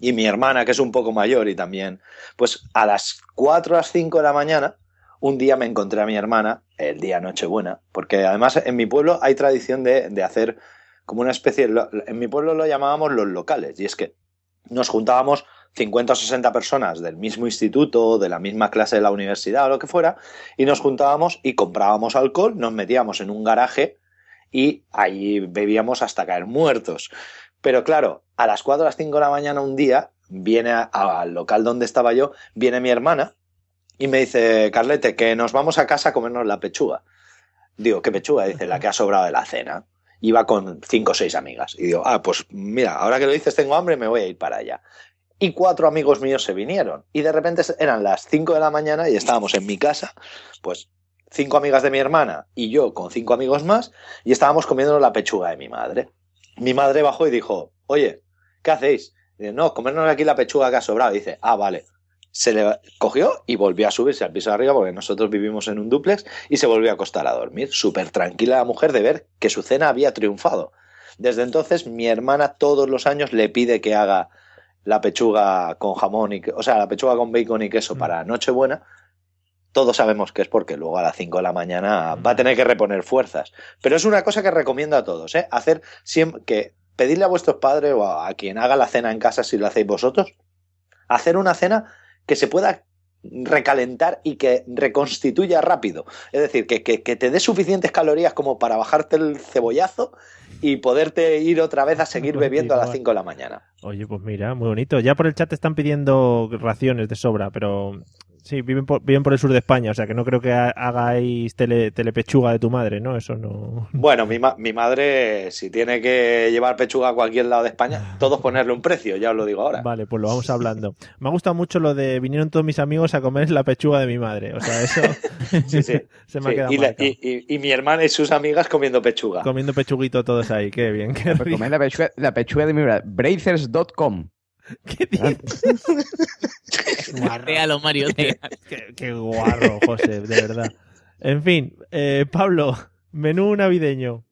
y mi hermana, que es un poco mayor y también, pues a las 4 a las 5 de la mañana, un día me encontré a mi hermana, el día Nochebuena, porque además en mi pueblo hay tradición de, de hacer como una especie, en mi pueblo lo llamábamos los locales, y es que nos juntábamos 50 o 60 personas del mismo instituto, de la misma clase de la universidad o lo que fuera, y nos juntábamos y comprábamos alcohol, nos metíamos en un garaje y ahí bebíamos hasta caer muertos. Pero claro, a las 4 a las 5 de la mañana un día, viene al local donde estaba yo, viene mi hermana y me dice, Carlete, que nos vamos a casa a comernos la pechuga. Digo, ¿qué pechuga? Dice, la que ha sobrado de la cena. Iba con cinco o seis amigas. Y digo, ah, pues mira, ahora que lo dices tengo hambre, me voy a ir para allá. Y cuatro amigos míos se vinieron. Y de repente eran las 5 de la mañana y estábamos en mi casa, pues cinco amigas de mi hermana y yo con cinco amigos más, y estábamos comiendo la pechuga de mi madre. Mi madre bajó y dijo, oye, ¿qué hacéis? Y dice, no, comernos aquí la pechuga que ha sobrado. Y dice, ah, vale. Se le cogió y volvió a subirse al piso de arriba porque nosotros vivimos en un duplex y se volvió a acostar a dormir. Súper tranquila la mujer de ver que su cena había triunfado. Desde entonces mi hermana todos los años le pide que haga la pechuga con jamón y, o sea, la pechuga con bacon y queso para Nochebuena. Todos sabemos que es porque luego a las 5 de la mañana va a tener que reponer fuerzas. Pero es una cosa que recomiendo a todos, ¿eh? Hacer siempre que pedirle a vuestros padres o a, a quien haga la cena en casa si lo hacéis vosotros, hacer una cena que se pueda recalentar y que reconstituya rápido. Es decir, que, que- que te dé suficientes calorías como para bajarte el cebollazo y poderte ir otra vez a seguir bebiendo a las 5 de la mañana. Oye, pues mira, muy bonito. Ya por el chat te están pidiendo raciones de sobra, pero sí, viven por, viven por el sur de España, o sea que no creo que ha- hagáis tele, telepechuga de tu madre, ¿no? Eso no. Bueno, mi, ma- mi madre, si tiene que llevar pechuga a cualquier lado de España, todos ponerle un precio, ya os lo digo ahora. Vale, pues lo vamos hablando. Me ha gustado mucho lo de vinieron todos mis amigos a comer la pechuga de mi madre. O sea, eso (laughs) Sí, sí. (laughs) se me ha Sí, quedado y, la- y- y- y mi hermana y sus amigas comiendo pechuga. Comiendo pechuguito todos ahí, qué bien, qué Pues rico. comer la pechuga, la pechuga de mi verdad. Brazers.com. ¿Qué? Téalo, Mario, qué, qué guarro, José, de verdad. En fin, eh, Pablo, menú navideño.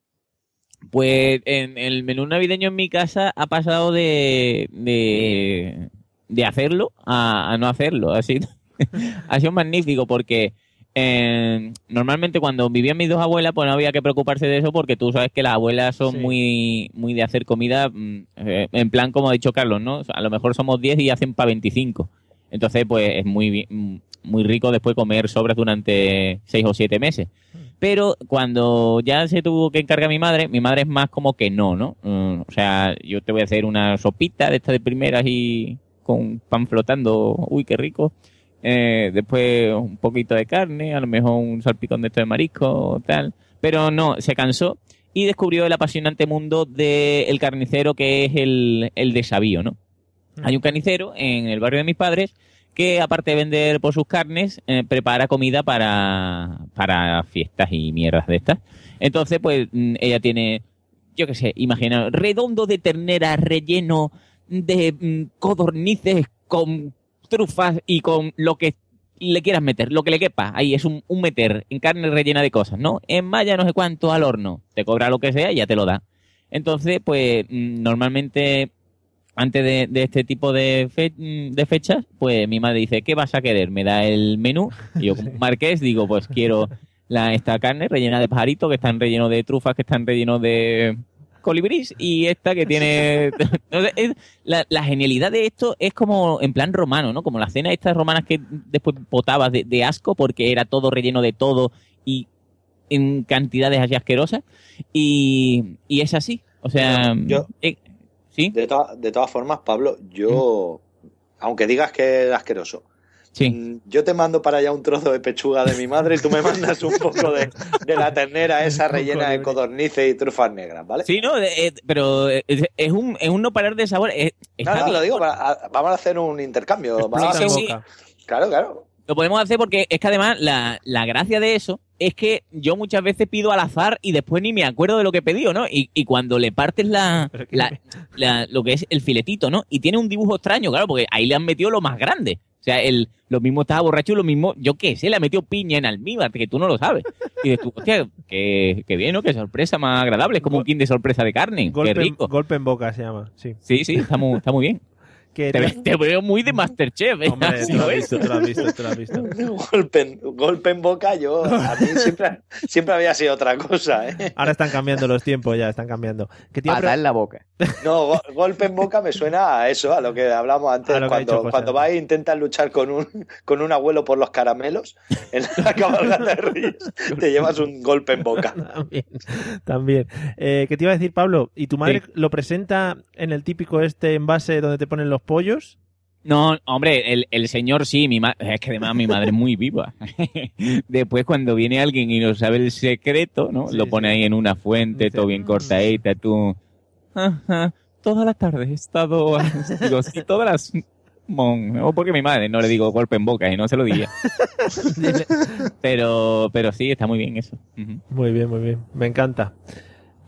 Pues en el menú navideño en mi casa ha pasado de, de, de hacerlo a, a no hacerlo. Ha sido, (laughs) ha sido magnífico porque eh, normalmente cuando vivían mis dos abuelas pues no había que preocuparse de eso porque tú sabes que las abuelas son Sí. muy, muy de hacer comida mm, eh, en plan como ha dicho Carlos, ¿no? O sea, a lo mejor somos 10 y hacen para 25. Entonces pues es muy, mm, muy rico después comer sobras durante 6 o 7 meses. Pero cuando ya se tuvo que encargar mi madre, mi madre es más como que no, ¿no? Mm, o sea, yo te voy a hacer una sopita de esta de primeras y con pan flotando, uy, qué rico. Eh, después un poquito de carne, a lo mejor un salpicón de esto de marisco, tal. Pero no, se cansó y descubrió el apasionante mundo del carnicero que es el, el desavío, ¿no? Hay un carnicero en el barrio de mis padres que aparte de vender por sus carnes, eh, prepara comida para, para fiestas y mierdas de estas. Entonces, pues mm, ella tiene, yo qué sé, imagina, redondo de ternera relleno de mm, codornices con trufas y con lo que le quieras meter, lo que le quepa. Ahí es un, un meter en carne rellena de cosas, ¿no? En malla no sé cuánto al horno. Te cobra lo que sea y ya te lo da. Entonces, pues mm, normalmente antes de, de este tipo de, fe- mm, de fechas, pues mi madre dice, ¿qué vas a querer? Me da el menú. Y yo, (laughs) como marqués, digo, pues quiero la, esta carne rellena de pajarito, que están rellenos de trufas, que están rellenos de colibrís, y esta que tiene... (laughs) (laughs) La, la genialidad de esto es como en plan romano, ¿no? Como las cenas estas romanas que después botabas de, de asco porque era todo relleno de todo y en cantidades así asquerosas. Y, y es así. O sea, Yo- eh, ¿sí? De, to- de todas formas, Pablo, yo, aunque digas que es asqueroso, Sí. mm, yo te mando para allá un trozo de pechuga de mi madre y tú me mandas un poco de, de la ternera (laughs) esa rellena de codornices y trufas negras, ¿vale? Sí, no, eh, eh, pero es, es un, es un no parar de sabor. es- está No, no, bien. lo digo, para- vamos a hacer un intercambio. Vamos a hacer un-. Claro, claro. Lo podemos hacer porque es que además la, la gracia de eso es que yo muchas veces pido al azar y después ni me acuerdo de lo que he pedido, ¿no? Y, y cuando le partes la, la- la- lo que es el filetito, ¿no? Y tiene un dibujo extraño, claro, porque ahí le han metido lo más grande. O sea, el, lo mismo estaba borracho y lo mismo, yo qué sé, le ha metido piña en almíbar, que tú no lo sabes. Y dices tú, hostia, qué, qué bien, ¿no? Qué sorpresa más agradable. Es como un kin de sorpresa de carne. Golpe, qué rico. golpe en boca se llama, sí. Sí, sí, está muy, está muy bien. Que Te, te- ve- te veo muy de Masterchef, ¿eh? Hombre, lo has visto, tú lo has visto, tú lo has visto. golpe, en, golpe en boca, yo a mí siempre, siempre había sido otra cosa, ¿eh? Ahora están cambiando los tiempos ya, están cambiando. Que te iba a Patada pre- en la boca. No, go- golpe en boca me suena a eso, a lo que hablamos antes, cuando, cuando vas e intentas luchar con un, con un abuelo por los caramelos en la cabalgata de Reyes, te llevas un golpe en boca. También, también. Eh, ¿Qué te iba a decir, Pablo? ¿Y tu madre Sí. lo presenta en el típico este envase donde te ponen los pollos? No, hombre, el, el señor sí, mi ma- es que además mi madre es muy viva. (laughs) Después cuando viene alguien y no sabe el secreto, ¿no? Sí, Lo pone sí. ahí en una fuente, todo bien "Mm". cortadita, tú... Ajá, toda la tarde he estado... (laughs) Digo, sí, todas las... Mon, o porque mi madre no le digo golpe en boca y no se lo diría. (laughs) pero, pero sí, está muy bien eso. Muy bien, muy bien. Me encanta.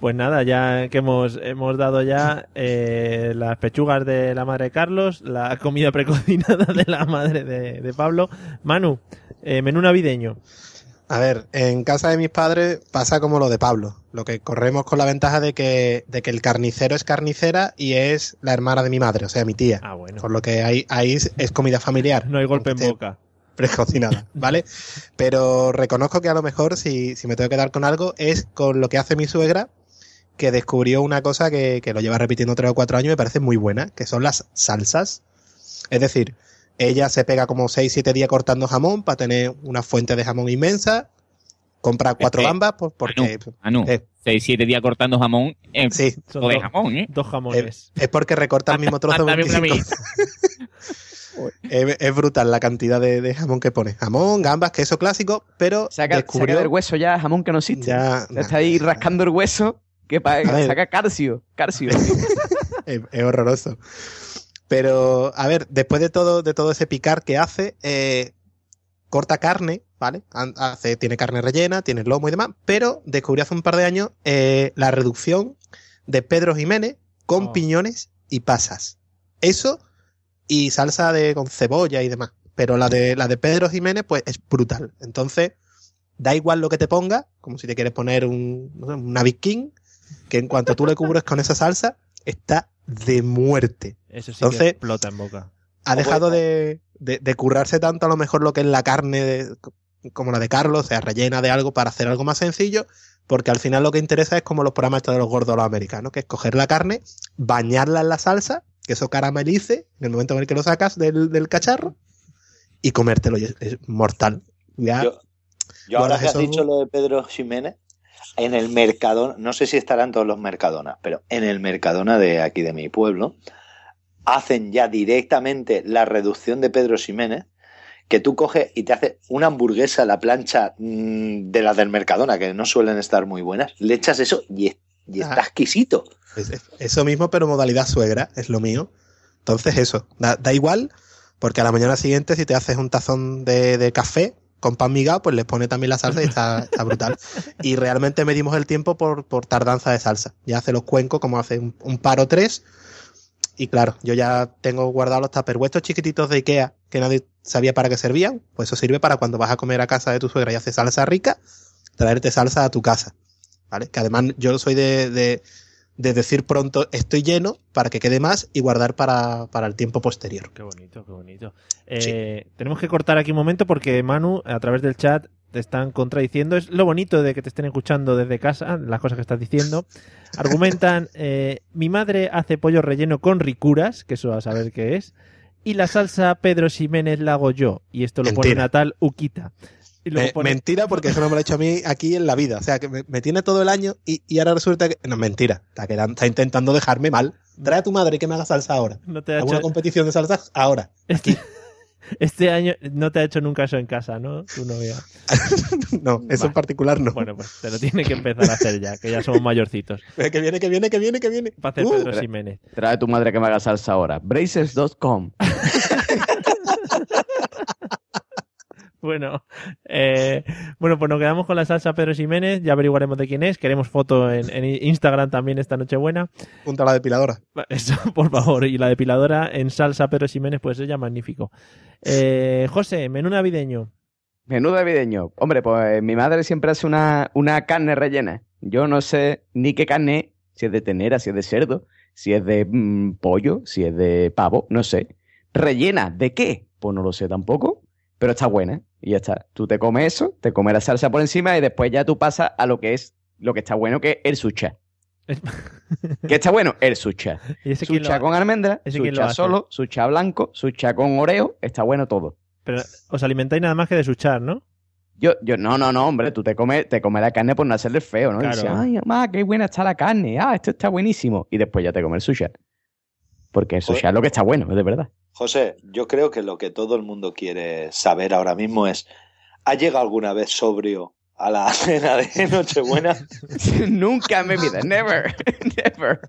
Pues nada, ya que hemos, hemos dado ya eh, las pechugas de la madre de Carlos, la comida precocinada de la madre de, de Pablo. Manu, eh, menú navideño. A ver, en casa de mis padres pasa como lo de Pablo. Lo que corremos con la ventaja de que, de que el carnicero es carnicera y es la hermana de mi madre, o sea, mi tía. Ah, bueno. Por lo que ahí, ahí es, comida familiar. No hay golpe en boca. Precocinada, (laughs) ¿vale? Pero reconozco que a lo mejor, si, si me tengo que dar con algo, es con lo que hace mi suegra, que descubrió una cosa que, que lo lleva repitiendo tres o cuatro años y me parece muy buena, que son las salsas. Es decir, ella se pega como 6-7 días cortando jamón para tener una fuente de jamón inmensa. Compra cuatro gambas pues, porque... Ah, no. eh, Seis, siete días cortando jamón. eh, sí, Son de dos- jamón, ¿eh? Dos jamones. es, es porque recorta el mismo trozo. 25. (laughs) es, es brutal la cantidad de, de jamón que pone. Jamón, gambas, queso clásico, pero Saca, descubrió... saca del hueso ya jamón que no existe. Ya, Ya Está ahí rascando el hueso que pa- (laughs) A ver. saca calcio. Calcio. (laughs) es, es horroroso. Pero, a ver, después de todo, de todo ese picar que hace, eh, corta carne, ¿vale? Hace, tiene carne rellena, tiene lomo y demás, pero descubrió hace un par de años eh, la reducción de Pedro Jiménez con Oh. piñones y pasas. Eso y salsa de con cebolla y demás. Pero la de la de Pedro Jiménez, pues es brutal. Entonces, da igual lo que te ponga, como si te quieres poner un, una Big King, que en cuanto tú le cubres con esa salsa, está de muerte. Eso sí Entonces- que explota en boca. Ha dejado de, de- de currarse tanto a lo mejor lo que es la carne de- como la de Carlos, o sea, rellena de algo para hacer algo más sencillo, porque al final lo que interesa es como los programas estos de los gordos los americanos, que es coger la carne, bañarla en la salsa, que eso caramelice en el momento en el que lo sacas del, del cacharro y comértelo. y es, es mortal. Ya, Yo, Yo ahora que has eso- dicho lo de Pedro Jiménez, en el Mercadona, no sé si estarán todos los Mercadonas, pero en el Mercadona de aquí de mi pueblo, hacen ya directamente la reducción de Pedro Jiménez, que tú coges y te haces una hamburguesa a la plancha mm, de las del Mercadona, que no suelen estar muy buenas, le echas eso y, es- y está exquisito. Es- es- eso mismo, pero modalidad suegra, es lo mío. Entonces, eso, da, da igual, porque a la mañana siguiente, si te haces un tazón de, de café con pan migado, pues les pone también la salsa y está, (laughs) está brutal. Y realmente medimos el tiempo por, por tardanza de salsa. Ya hace los cuencos, como hace un, un par o tres. Y claro, yo ya tengo guardados los tupperware chiquititos de Ikea que nadie sabía para qué servían. Pues eso sirve para cuando vas a comer a casa de tu suegra y hace salsa rica, traerte salsa a tu casa. ¿Vale? Que además yo soy de, de, de decir pronto estoy lleno para que quede más y guardar para, para el tiempo posterior. Qué bonito, qué bonito. Eh, Tenemos que cortar aquí un momento porque Manu, a través del chat, te están contradiciendo. Es lo bonito de que te estén escuchando desde casa, las cosas que estás diciendo. (laughs) Argumentan, eh, mi madre hace pollo relleno con ricuras, que eso a saber qué es, y la salsa Pedro Ximénez la hago yo. Y esto lo pone. Natal Uquita. Y luego Me- pone- Mentira, porque eso no me lo ha hecho a mí aquí en la vida. O sea, que me, me tiene todo el año y, y ahora resulta que. No, mentira. Está, quedando- está intentando dejarme mal. Trae a tu madre que me haga salsa ahora. no te ha hecho, competición de salsas ahora. este, (laughs) este año no te ha hecho nunca eso en casa, ¿no? Tu novia. (laughs) No, eso en particular no. Bueno, pues te lo tiene que empezar a hacer ya, que ya somos mayorcitos. (laughs) Que viene, que viene, que viene, que viene. Para hacer Uh, Pedro Ximénez. Trae a tu madre que me haga salsa ahora. Braces.com. Bueno, eh, bueno, pues nos quedamos con la salsa Pedro Ximénez, ya averiguaremos de quién es, queremos foto en, en Instagram también esta Nochebuena. Junto a la depiladora. Eso, (laughs) por favor, y la depiladora en salsa Pedro Ximénez, pues ella magnífico. Eh, José, menú navideño. Menú navideño. Hombre, pues mi madre siempre hace una, una carne rellena. Yo no sé ni qué carne, es, si es de tenera, si es de cerdo, si es de mm, pollo, si es de pavo, no sé. ¿Rellena de qué? Pues no lo sé tampoco, pero está buena. Y ya está. Tú te comes eso, te comes la salsa por encima y después ya tú pasas a lo que es lo que está bueno, que es el sucha. (laughs) ¿Qué está bueno? El sucha. ¿Y ese Sucha ha- con almendra, ese sucha solo, sucha blanco, sucha con oreo, está bueno todo. Pero os alimentáis nada más que de suchar, ¿no? Yo, yo, no, no, no, hombre, tú te comes, te comes la carne por no hacerle feo, ¿no? Y Claro. dices, ay, mamá, qué buena está la carne, ah, esto está buenísimo. Y después ya te comes el sushi. Porque el sushi es lo que está bueno, de verdad. José, yo creo que lo que todo el mundo quiere saber ahora mismo es, ¿ha llegado alguna vez sobrio a la (laughs) cena de Nochebuena? (laughs) Nunca en mi vida, never, (laughs) never,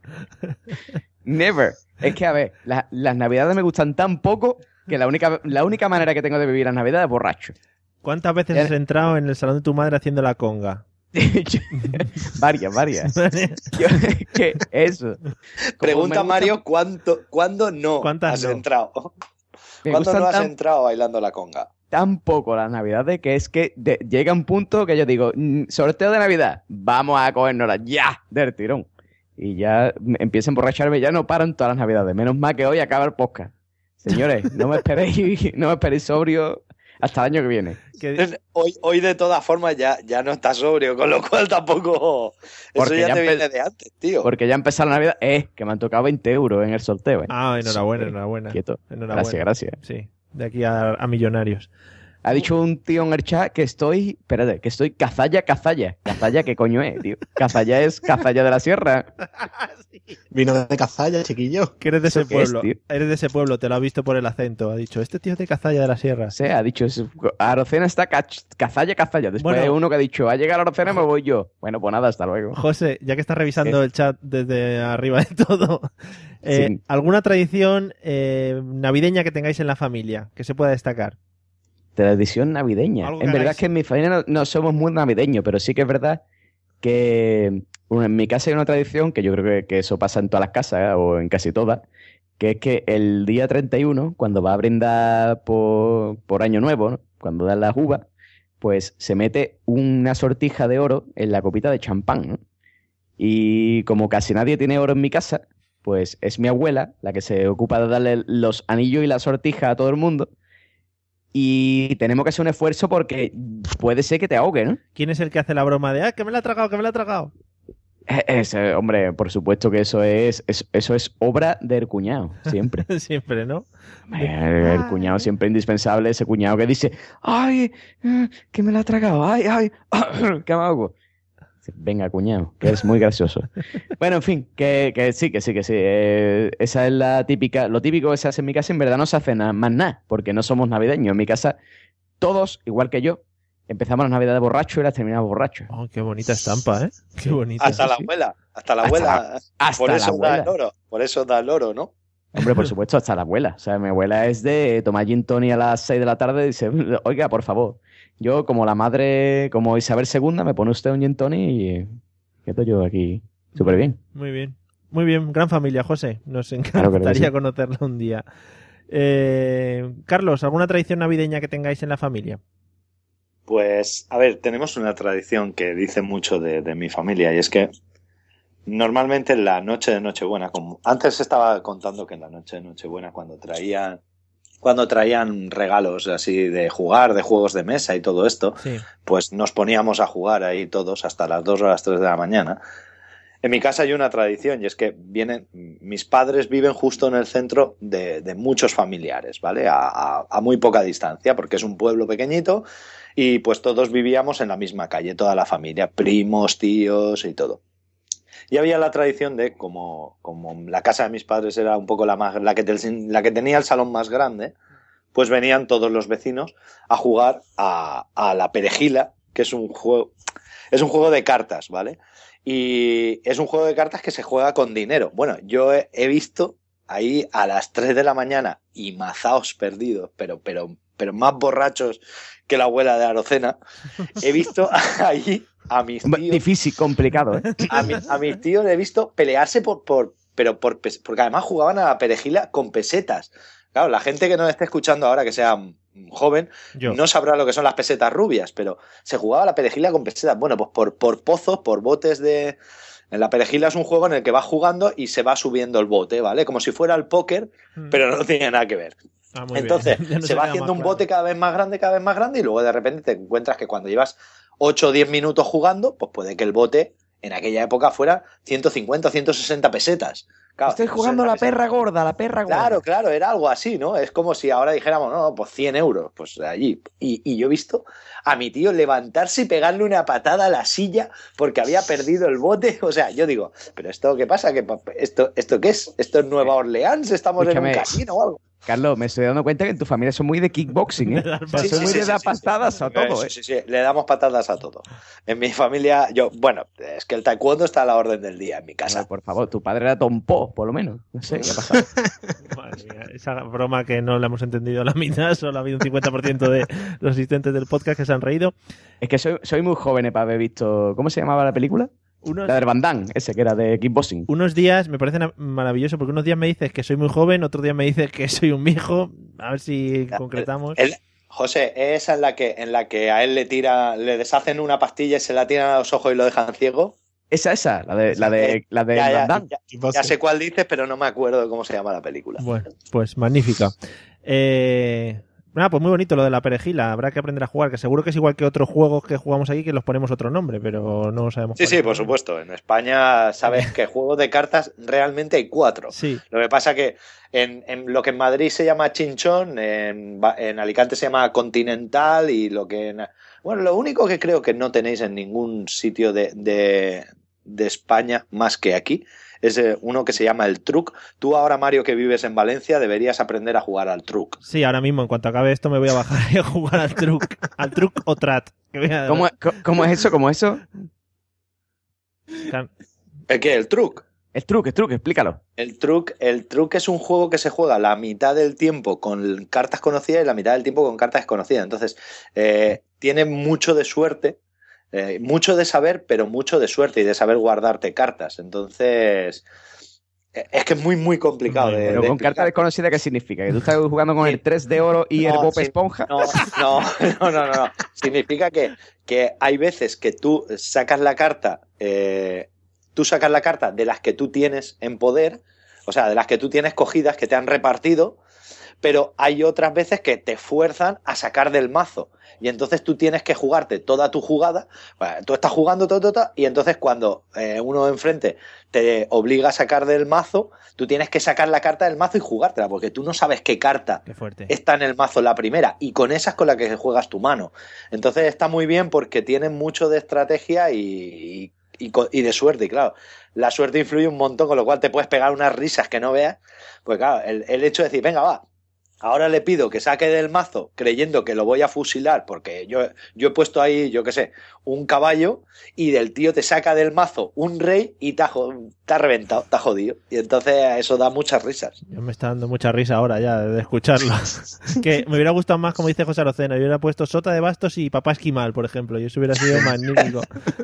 never. Es que, a ver, la- las navidades me gustan tan poco que la única, la única manera que tengo de vivir las navidades es borracho. ¿Cuántas veces has entrado en el salón de tu madre haciendo la conga? (laughs) (laughs) varias, varias. (laughs) Yo- ¿Qué? Eso. Como Pregunta gusta- Mario, ¿cuánto, ¿cuándo no ¿Cuántas has no? entrado? me ¿Cuándo no has tan- entrado bailando la conga? tan poco las navidades que es que de- llega un punto que yo digo, "Mm, sorteo de navidad, vamos a cogernos ya del tirón. Y ya empiezo a emborracharme, ya no paran todas las navidades. Menos mal que hoy acaba el podcast. Señores, no me esperéis, no me esperéis sobrio hasta el año que viene. Hoy, hoy de todas formas ya, ya no estás sobrio, con lo cual tampoco... Eso Porque ya, ya te viene de antes, tío. Porque ya empezó la navidad, eh, que me han tocado 20 euros en el sorteo. eh. Ah, enhorabuena, Sí, enhorabuena. Quieto. Enhorabuena. Gracias, gracias. Sí, de aquí a, a millonarios. Ha dicho un tío en el chat que estoy, espérate, que estoy cazalla, cazalla. Cazalla, ¿qué coño es, tío? Cazalla es cazalla de la sierra. (laughs) Vino de Cazalla, chiquillo. Que eres de ¿Eso ese es, pueblo. eres de ese pueblo, te lo ha visto por el acento. Ha dicho, este tío es de Cazalla de la Sierra. Sea, ha dicho, es- Arocena está cach- cazalla, cazalla. Después Bueno. uno que ha dicho, ha llegado Arocena, me voy yo. Bueno, pues nada, hasta luego. José, ya que estás revisando el chat desde arriba de todo, eh, Sí. ¿alguna tradición eh, navideña que tengáis en la familia que se pueda destacar? Tradición navideña. En verdad es que en mi familia no, no somos muy navideños, pero sí que es verdad que bueno, en mi casa hay una tradición que yo creo que, que eso pasa en todas las casas ¿eh? o en casi todas, que es que el día 31, cuando va a brindar por, por Año Nuevo, ¿no? cuando dan las uvas, pues se mete una sortija de oro en la copita de champán. ¿no? Y como casi nadie tiene oro en mi casa, pues es mi abuela la que se ocupa de darle los anillos y la sortija a todo el mundo. Y tenemos que hacer un esfuerzo porque puede ser que te ahogue, ¿no? ¿Quién es el que hace la broma de, ah, que me la ha tragado, que me la ha tragado? Eh, ese, hombre, por supuesto que eso es, es- eso es obra del cuñado, siempre. (laughs) Siempre, ¿no? Eh, El cuñado siempre indispensable, ese cuñado que dice, ay, eh, que me la ha tragado, ay, ay, (laughs) ¿qué me hago? Venga, cuñado, que eres muy gracioso. (laughs) bueno, en fin, que, que sí, que sí, que sí. eh, esa es la típica, lo típico que se hace en mi casa, en verdad no se hace nada, más nada, porque no somos navideños. En mi casa, todos, igual que yo, empezamos las navidades borrachos y las terminamos borrachos. Oh, qué bonita estampa, ¿eh? Qué bonita. Hasta la abuela, hasta la Hasta abuela. la- hasta por la eso da el abuela. oro, por eso da el oro, ¿no? Hombre, por supuesto, hasta la abuela. O sea, mi abuela es de tomar gin tonic a las 6 de la tarde y dice, oiga, por favor, yo como la madre, como Isabel II, me pone usted un gin y quedo yo aquí súper bien. Muy bien. Muy bien, gran familia, José. Nos Claro encantaría sí. (laughs) conocerla un día. Eh, Carlos, ¿alguna tradición navideña que tengáis en la familia? Pues, a ver, tenemos una tradición que dice mucho de, de mi familia y es que normalmente en la noche de Nochebuena, como antes estaba contando que en la noche de Nochebuena cuando traían cuando traían regalos así de jugar, de juegos de mesa y todo esto, Sí. pues nos poníamos a jugar ahí todos hasta las 2 o las 3 de la mañana. En mi casa hay una tradición y es que vienen, mis padres viven justo en el centro de, de muchos familiares, ¿vale? A, a- a muy poca distancia, porque es un pueblo pequeñito y pues todos vivíamos en la misma calle, toda la familia, primos, tíos y todo. Y había la tradición de, como, como la casa de mis padres era un poco la, más, la, que, la que tenía el salón más grande, pues venían todos los vecinos a jugar a, a la perejila, que es un juego, es un juego de cartas, ¿vale? Y es un juego de cartas que se juega con dinero. Bueno, yo he, he visto ahí a las 3 de la mañana y mazaos perdidos, pero, pero, pero más borrachos que la abuela de Arocena. He (laughs) visto ahí a mis tíos Difícil, complicado, ¿eh? (laughs) a, mi- a mis tíos le he visto pelearse por, por pero por porque además jugaban a la perejila con pesetas. Claro, la gente que nos esté escuchando ahora que sea mm, joven Yo. no sabrá lo que son las pesetas rubias, pero se jugaba a la perejila con pesetas. Bueno, pues por, por pozos, por botes de. En la perejila es un juego en el que vas jugando y se va subiendo el bote, ¿vale? Como si fuera el póker, pero no tiene nada que ver. Ah. Entonces, (laughs) no se va haciendo un claro. bote cada vez más grande, cada vez más grande, y luego de repente te encuentras que cuando llevas 8 o 10 minutos jugando, pues puede que el bote en aquella época fuera 150 o 160 pesetas. Claro, Estoy 160 jugando la perra gorda, la perra gorda. Claro, claro, era algo así, ¿no? Es como si ahora dijéramos, no, pues 100 euros, pues allí. Y, y yo he visto a mi tío levantarse y pegarle una patada a la silla porque había perdido el bote. (laughs) O sea, yo digo, ¿pero esto qué pasa? ¿Qué ¿Esto, ¿Esto qué es? ¿Esto es Nueva Orleans? ¿Estamos en un casino o algo? Carlos, me estoy dando cuenta que en tu familia son muy de kickboxing, ¿eh? (laughs) dar O sea, Sí, son sí, muy sí, de sí, dar sí, patadas a todo, ¿eh? sí, sí, le damos patadas a todo. En mi familia, yo, bueno, es que el taekwondo está a la orden del día en mi casa. Por favor, tu padre era Tom Po, por lo menos. No sé qué ha pasado. (laughs) Madre mía, esa broma que no la hemos entendido a la mitad, solo ha habido un 50% de los asistentes del podcast que se han reído. Es que soy, soy muy joven para haber visto. ¿Cómo se llamaba la película? Unos, La del Van Damme, ese que era de kickboxing. unos días me parece na- maravilloso porque unos días me dices que soy muy joven, otros días me dices que soy un viejo. A ver si (laughs) concretamos. El- José, esa en la que en la que a él le tira, le deshacen una pastilla y se la tiran a los ojos y lo dejan ciego. Esa, esa, la de, la de, la de Ya, ya, Van Damme. ya- ya sé cuál dices, pero no me acuerdo cómo se llama la película. Bueno, pues magnífica. Eh, nada, pues muy bonito lo de la perejila. Habrá que aprender a jugar, que seguro que es igual que otros juegos que jugamos aquí que los ponemos otro nombre, pero no sabemos. Sí, sí, es. por supuesto. En España sabes que juegos de cartas realmente hay cuatro. Sí, Lo que pasa que en, en lo que en Madrid se llama chinchón, en, en Alicante se llama continental y lo que... en- bueno, lo único que creo que no tenéis en ningún sitio de, de, de España más que aquí es eh, uno que se llama el truc. Tú ahora, Mario, que vives en Valencia, deberías aprender a jugar al truc. sí, ahora mismo, en cuanto acabe esto, me voy a bajar (laughs) y a jugar al truc. al truc o trat. a- ¿Cómo, cómo es eso? ¿Cómo es eso? ¿El qué? ¿El truc? El truque, el truque, explícalo. El truc, el truc es un juego que se juega la mitad del tiempo con cartas conocidas y la mitad del tiempo con cartas desconocidas. Entonces, eh, tiene mucho de suerte, eh, mucho de saber, pero mucho de suerte y de saber guardarte cartas. Entonces, eh, es que es muy, muy complicado. de- Pero de con carta desconocida, ¿qué significa? ¿Que tú estás jugando con el 3 de oro y el Bob. Esponja? No, no, no, no, no, no. Significa que, que hay veces que tú sacas la carta, eh, tú sacas la carta de las que tú tienes en poder, o sea, de las que tú tienes cogidas, que te han repartido, pero hay otras veces que te fuerzan a sacar del mazo. Y entonces tú tienes que jugarte toda tu jugada. Bueno, tú estás jugando todo, todo, todo, y entonces cuando eh, uno enfrente te obliga a sacar del mazo, tú tienes que sacar la carta del mazo y jugártela, porque tú no sabes qué carta Qué está en el mazo la primera, y con esa es con la que juegas tu mano. Entonces está muy bien porque tienen mucho de estrategia y, y de suerte, y claro. La suerte influye un montón, con lo cual te puedes pegar unas risas que no veas. Pues claro, el, el hecho de decir, venga, va, ahora le pido que saque del mazo creyendo que lo voy a fusilar, porque yo, yo he puesto ahí, yo qué sé, un caballo, y del tío te saca del mazo un rey y te ha, te ha reventado, te ha jodido. Y entonces eso da muchas risas. Yo me está dando mucha risa ahora ya de escucharlo. (laughs) que me hubiera gustado más, como dice José Arocena, yo hubiera puesto Sota de Bastos y Papá Esquimal, por ejemplo, y eso hubiera sido (laughs) magnífico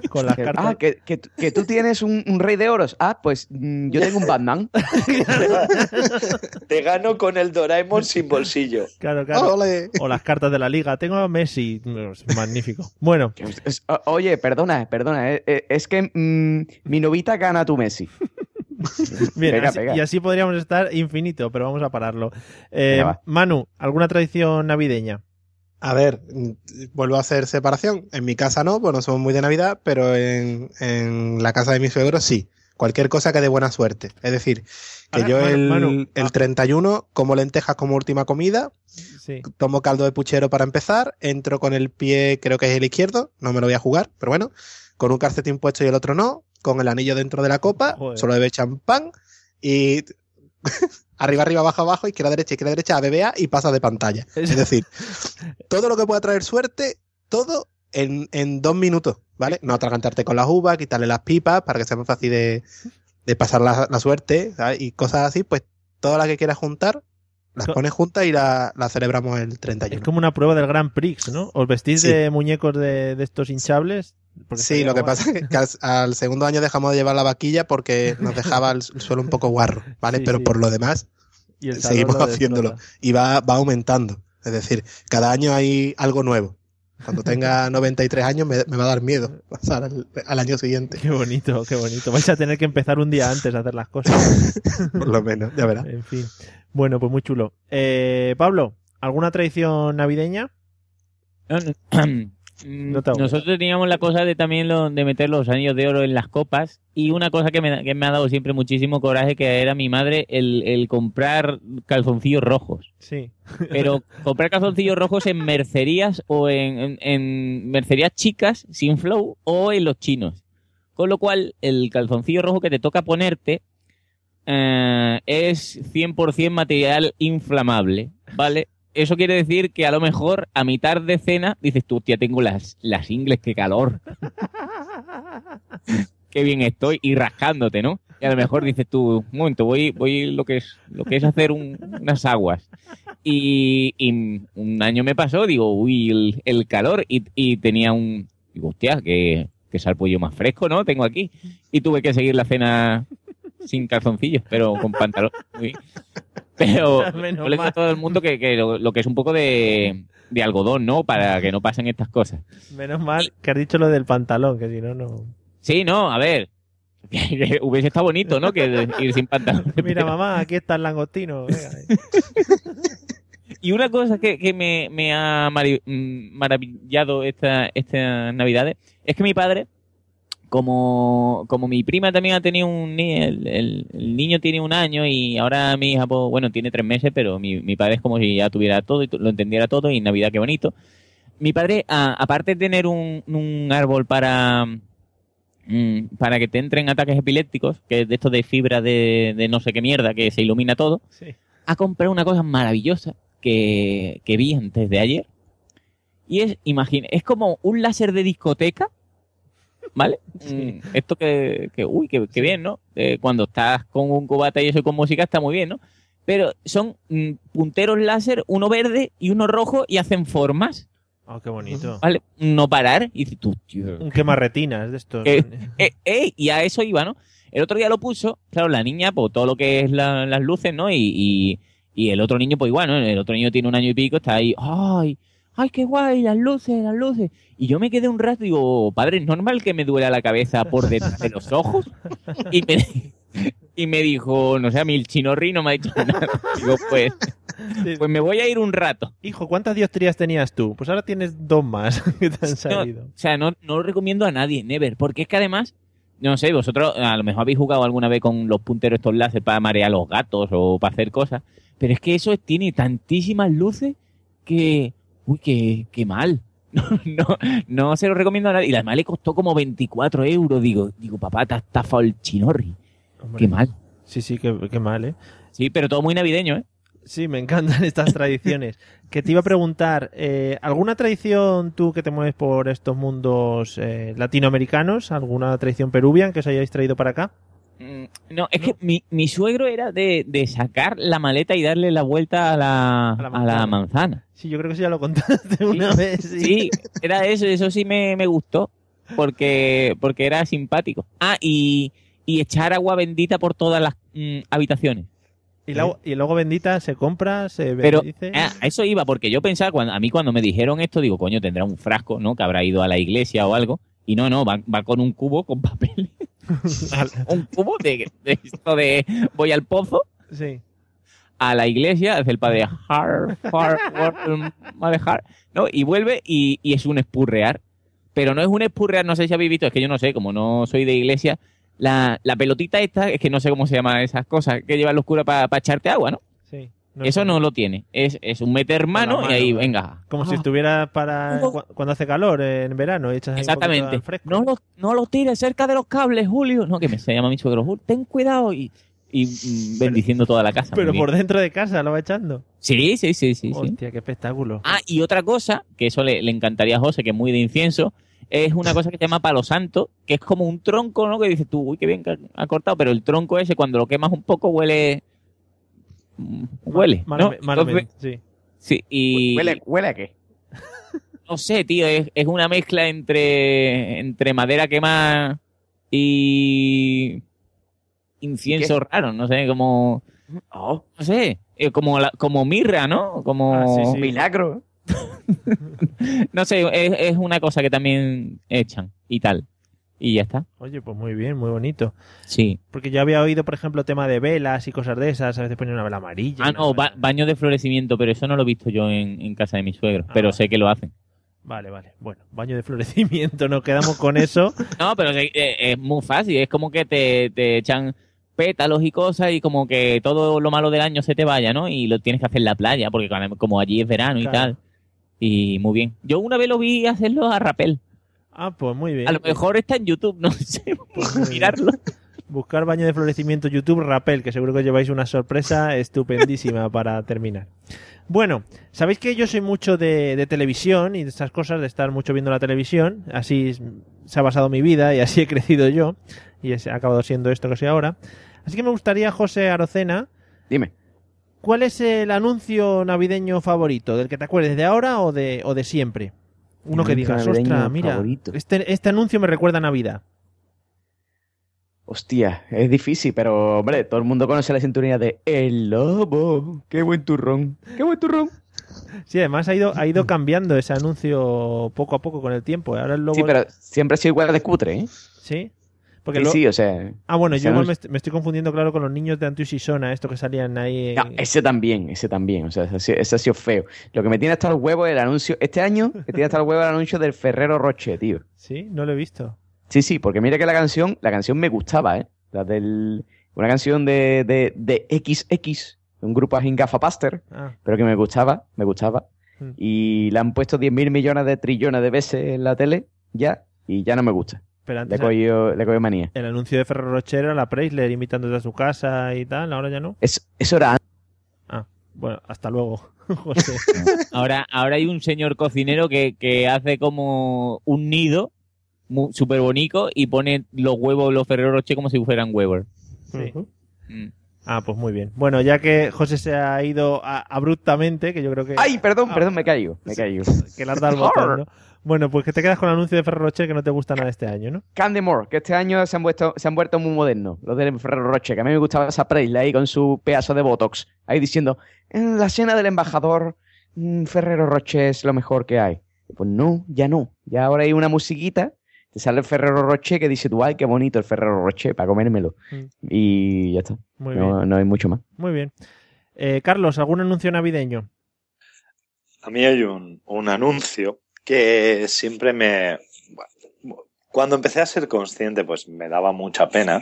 con las cartas. ah, que, que, que tú tienes un, un rey de oros. Ah, pues mm, yo tengo un Batman. (laughs) Te gano con el Doraemon sin (laughs) bolsillo. Claro, claro. Ole. O las cartas de la liga. Tengo a Messi. Es magnífico. Bueno, (laughs) oye, perdona, perdona. eh, eh, es que mm, mi novita gana a tu Messi. (laughs) bien, Pega, así- pega. y así podríamos estar infinito, pero vamos a pararlo. Eh, va. Manu, ¿alguna tradición navideña? A ver, mm, vuelvo a hacer separación. En mi casa no, pues no somos muy de Navidad, pero en, en la casa de mis suegros sí. Cualquier cosa que dé buena suerte. Es decir, que Ahora, yo Manu, el, Manu, el ah. 31 como lentejas como última comida, Sí. tomo caldo de puchero para empezar, entro con el pie, creo que es el izquierdo, no me lo voy a jugar, pero bueno, con un calcetín puesto y el otro no, con el anillo dentro de la copa, Joder. solo bebe champán y (laughs) arriba, arriba, abajo, abajo, izquierda, derecha, izquierda, derecha, a BBA y pasa de pantalla. (laughs) Es decir, todo lo que pueda traer suerte, todo en, en dos minutos, ¿vale? No atragantarte con las uvas, quitarle las pipas para que sea más fácil de, de pasar la, la suerte, ¿sabes? Y cosas así, pues todas las que quieras juntar, las pones juntas y la, la celebramos el 31. Es como una prueba del Grand Prix, ¿no? ¿Os vestís Sí. de muñecos de, de estos hinchables? Sí, lo que guay. pasa es que al, al segundo año dejamos de llevar la vaquilla porque nos dejaba el, el suelo un poco guarro, ¿vale? Sí, Pero sí. por lo demás, Y seguimos lo haciéndolo. y va, va aumentando. Es decir, cada año hay algo nuevo. Cuando tenga (laughs) 93 años me, me va a dar miedo pasar al, al año siguiente, Qué bonito, qué bonito. Vais a tener que empezar un día antes a hacer las cosas. (laughs) por lo menos, ya verás. En fin. Bueno, pues muy chulo. Eh, Pablo, ¿alguna tradición navideña? (clears throat) No. Mm, No. Nosotros teníamos la cosa de también lo, de meter los anillos de oro en las copas y una cosa que me, que me ha dado siempre muchísimo coraje que era mi madre el, el comprar calzoncillos rojos. Sí. (laughs) Pero comprar calzoncillos rojos en mercerías o en, en- en mercerías chicas sin flow o en los chinos. Con lo cual el calzoncillo rojo que te toca ponerte eh, es 100% material inflamable, ¿vale? Eso quiere decir que a lo mejor a mitad de cena dices tú, tía, tengo las, las ingles, qué calor. (laughs) qué bien estoy, y rascándote, ¿no? Y a lo mejor dices tú, un momento, voy, voy lo que es, lo que es hacer un- unas aguas. Y, y un año me pasó, digo, uy, el, el calor, y, y tenía un, digo, hostia, que, que salpollo más fresco, ¿no? Tengo aquí. Y tuve que seguir la cena sin calzoncillos, pero con pantalón. Muy- Pero (laughs) mal. a todo el mundo que, que lo, lo que es un poco de, de algodón, ¿no? Para que no pasen estas cosas. Menos mal que has dicho lo del pantalón, que si no, no. Sí, no, a ver. (laughs) hubiese estado bonito, ¿no? Que ir sin pantalón. (laughs) Mira, mamá, aquí está el langostino. venga. Y una cosa que, que me, me ha mm, maravillado esta, estas navidades es que mi padre, como, como mi prima también ha tenido un ni- el, el- el niño tiene un año y ahora mi hija, pues, bueno, tiene tres meses, pero mi, mi padre es como si ya tuviera todo y lo entendiera todo y Navidad qué bonito. Mi padre, a- aparte de tener un, un árbol para, mm, para que te entren ataques epilépticos, que es de esto de fibra de, de no sé qué mierda, que se ilumina todo, Sí. ha comprado una cosa maravillosa que, que vi antes de ayer. Y es, imagina, es como un láser de discoteca, ¿vale? Mm, Esto que, que uy, que, que bien, ¿no? Eh, cuando estás con un cubata y eso con música está muy bien, ¿no? Pero son mm, punteros láser, uno verde y uno rojo y hacen formas, Oh, qué bonito. ¿vale? No parar. Y tú, tío, Un quemarretinas de estos. Eh, eh, eh, y a eso iba, ¿no? El otro día lo puso, claro, la niña, pues todo lo que es la- las luces, ¿no? Y, y, y el otro niño, pues igual, ¿no? El otro niño tiene un año y pico, está ahí, ay, ¡ay, qué guay! Las luces, las luces. Y yo me quedé un rato y digo, padre, ¿es normal que me duela la cabeza por detrás de los ojos? (laughs) Y me, y me dijo, no sé, a mí el chinorri no me ha dicho nada. Digo, pues, pues me voy a ir un rato. Hijo, ¿cuántas dioptrías tenías tú? Pues ahora tienes dos más (laughs) que te han No, salido. o sea, no, no lo recomiendo a nadie, never. Porque es que además, no sé, vosotros a lo mejor habéis jugado alguna vez con los punteros estos láser para marear a los gatos o para hacer cosas. Pero es que eso tiene tantísimas luces que. Uy, que, que mal. (laughs) No, no, no se lo recomiendo a nadie. Y además le costó como 24 euros. Digo, digo, papá, te has estafado el chinorri. Hombre. Qué mal. Sí, sí, qué, qué mal, ¿eh? Sí, pero todo muy navideño, ¿eh? Sí, me encantan (laughs) estas tradiciones. que te iba a preguntar, eh, ¿alguna tradición tú que te mueves por estos mundos eh, latinoamericanos? ¿Alguna tradición peruvian que os hayáis traído para acá? Mm, No, es que mi, mi suegro era de, de sacar la maleta y darle la vuelta a la, A la a la manzana. Sí, yo creo que sí ya lo contaste (laughs) una vez. Sí. Sí, era eso, eso sí me, me gustó, porque, porque era simpático. Ah, y, y echar agua bendita por todas las mm, habitaciones. Y, luego, y luego bendita se compra, se Pero bendice. ah, a eso iba, porque yo pensaba, cuando, a mí cuando me dijeron esto, digo, coño, tendrá un frasco, ¿no? Que habrá ido a la iglesia o algo. Y no, no, va, va con un cubo con papel. (laughs) un cubo de, de esto de voy al pozo, Sí. a la iglesia, hace el padre har, har, har, madre har, ¿no? Y vuelve y, y es un espurrear. Pero no es un espurrear, no sé si habéis visto, es que yo no sé, como no soy de iglesia, la, la pelotita esta, es que no sé cómo se llaman esas cosas, que lleva los curas para echarte agua, ¿no? Eso no lo tiene. Es, es un meter mano, mano, y ahí, venga. Como si estuviera para cu- cuando hace calor en verano y echas ahí Exactamente. al fresco. No lo, no lo tires cerca de los cables, Julio. No, que me se llama mi suegro. "Julio, Ten cuidado y, y bendiciendo toda la casa. Pero por dentro de casa lo va echando. Sí, sí, sí, sí. sí. Hostia, qué espectáculo. Ah, y otra cosa, que eso le, le encantaría a José, que es muy de incienso, es una cosa que se llama palo santo, que es como un tronco, ¿no? Que dices tú, uy, qué bien que ha cortado, pero el tronco ese, cuando lo quemas un poco, huele. Huele. Mal- sí. sí, y. ¿Huele, ¿Huele a qué? (laughs) No sé, tío, es, es una mezcla entre, entre madera quemada y. incienso raro, no sé, como. Oh, No sé, eh, como, la- como mirra, ¿no? Como. Ah, sí, sí. milagro. (laughs) No sé, es, es una cosa que también echan y tal. Y ya está. Oye, pues muy bien, muy bonito. Sí. Porque yo había oído, por ejemplo, tema de velas y cosas de esas. A veces ponen una vela amarilla. Ah, no, ba- baño de florecimiento, pero eso no lo he visto yo en, en casa de mi suegro. Ah. Pero sé que lo hacen. Vale, vale. Bueno, baño de florecimiento, nos quedamos con eso. (laughs) No, pero es, es- muy fácil. Es como que te, te echan pétalos y cosas y como que todo lo malo del año se te vaya, ¿no? Y lo tienes que hacer en la playa, porque como allí es verano y tal. Y muy bien. Yo una vez lo vi hacerlo a rapel. Ah, pues muy bien. A lo mejor está en YouTube, no (laughs) sé. Pues (laughs) mirarlo. Buscar baño de florecimiento YouTube Rapel, que seguro que os lleváis una sorpresa estupendísima (laughs) para terminar. Bueno, sabéis que yo soy mucho de, de televisión y de estas cosas, de estar mucho viendo la televisión. Así se ha basado mi vida y así he crecido yo. Y he acabado siendo esto que soy ahora. Así que me gustaría, José Arocena, Dime. ¿cuál es el anuncio navideño favorito? ¿Del que te acuerdes de ahora o de, o de siempre? Uno que digas, ostras, mira, favorito. este, este anuncio me recuerda a Navidad. Hostia, es difícil, pero hombre, todo el mundo conoce la sintonía de El Lobo. Qué buen turrón. Qué buen turrón. Sí, además ha ido, ha ido cambiando ese anuncio poco a poco con el tiempo. Ahora el lobo... Sí, pero siempre ha sido igual de cutre, ¿eh? ¿Sí? Porque Sí, lo- sí, o sea. Ah, bueno, yo igual me, est- me estoy confundiendo, claro, con los niños de Antius y Sona, esto que salían ahí. en- No, ese también, ese también. O sea, ese, ha sido- ese ha sido feo. Lo que me tiene hasta el huevo es el anuncio. Este año me tiene hasta el huevo el anuncio del Ferrero Roche, tío. Sí, no lo he visto. Sí, sí, porque mira que la canción, la canción me gustaba, ¿eh? La del. Una canción de, de, de XX, un grupo así gafapaster, Ah, pero que me gustaba, me gustaba. Mm. Y la han puesto 10.000 millones de trillones de veces en la tele, ya, y ya no me gusta. Pero Le antes he cogido, le he cogido manía. el anuncio de Ferrero Rocher era la Preisler invitándote a su casa y tal, ahora ya no. Es- eso era antes. Ah, bueno, hasta luego, (laughs) José. (laughs) Ahora, ahora hay un señor cocinero que, que hace como un nido súper bonito y pone los huevos, los Ferrero Rocher como si fueran huevos. Sí. Mm. Ah, pues muy bien. Bueno, ya que José se ha ido a- abruptamente, que yo creo que, ¡Ay, perdón, Ah. perdón, me caigo, me Sí. caigo! que le has dado el botón, ¿no? Bueno, pues que te quedas con el anuncio de Ferrero Rocher que no te gusta nada este año, ¿no? Candemore, que este año se han, vuelto, se han vuelto muy modernos, los del Ferrero Rocher, que a mí me gustaba esa Presley ahí con su pedazo de Botox, ahí diciendo, en la cena del embajador mm, Ferrero Rocher es lo mejor que hay. Pues no, ya no. Ya ahora hay una musiquita, te sale el Ferrero Rocher que dice tú, ay, qué bonito el Ferrero Rocher para comérmelo. Mm. Y ya está. Muy no, bien. no hay mucho más. Muy bien. Eh, Carlos, ¿algún anuncio navideño? A mí hay un, un anuncio que siempre me... Cuando empecé a ser consciente, pues me daba mucha pena,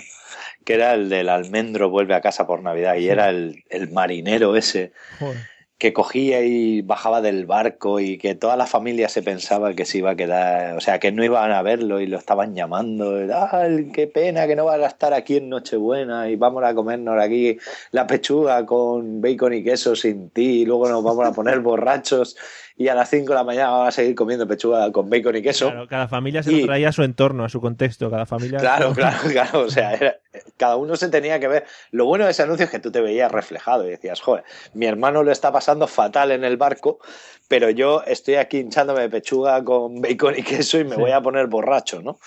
que era el del almendro vuelve a casa por Navidad y era el, el marinero ese Joder. que cogía y bajaba del barco y que toda la familia se pensaba que se iba a quedar, o sea, que no iban a verlo y lo estaban llamando. ¡Ah, qué pena que no vas a estar aquí en Nochebuena y vamos a comernos aquí la pechuga con bacon y queso sin ti y luego nos vamos a poner (laughs) borrachos y a las 5 de la mañana vamos a seguir comiendo pechuga con bacon y queso. Claro, cada familia se Y- lo traía a su entorno, a su contexto. Cada familia. Claro, claro, (laughs) claro. O sea, era- cada uno se tenía que ver. Lo bueno de ese anuncio es que tú te veías reflejado y decías, joder, mi hermano lo está pasando fatal en el barco, pero yo estoy aquí hinchándome de pechuga con bacon y queso y me Sí. voy a poner borracho, ¿no?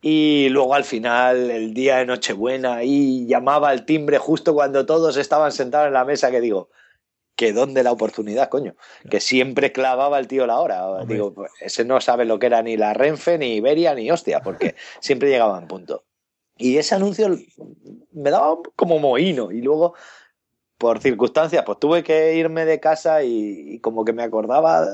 Y luego al final, el día de Nochebuena, y llamaba al timbre justo cuando todos estaban sentados en la mesa, que digo, que dónde la oportunidad, coño. Que siempre clavaba el tío la hora. Hombre. Digo, pues, ese no sabe lo que era ni la Renfe, ni Iberia, ni hostia, porque (laughs) siempre llegaba en punto. Y ese anuncio me daba como mohino. Y luego, por circunstancias, pues tuve que irme de casa y, y como que me acordaba,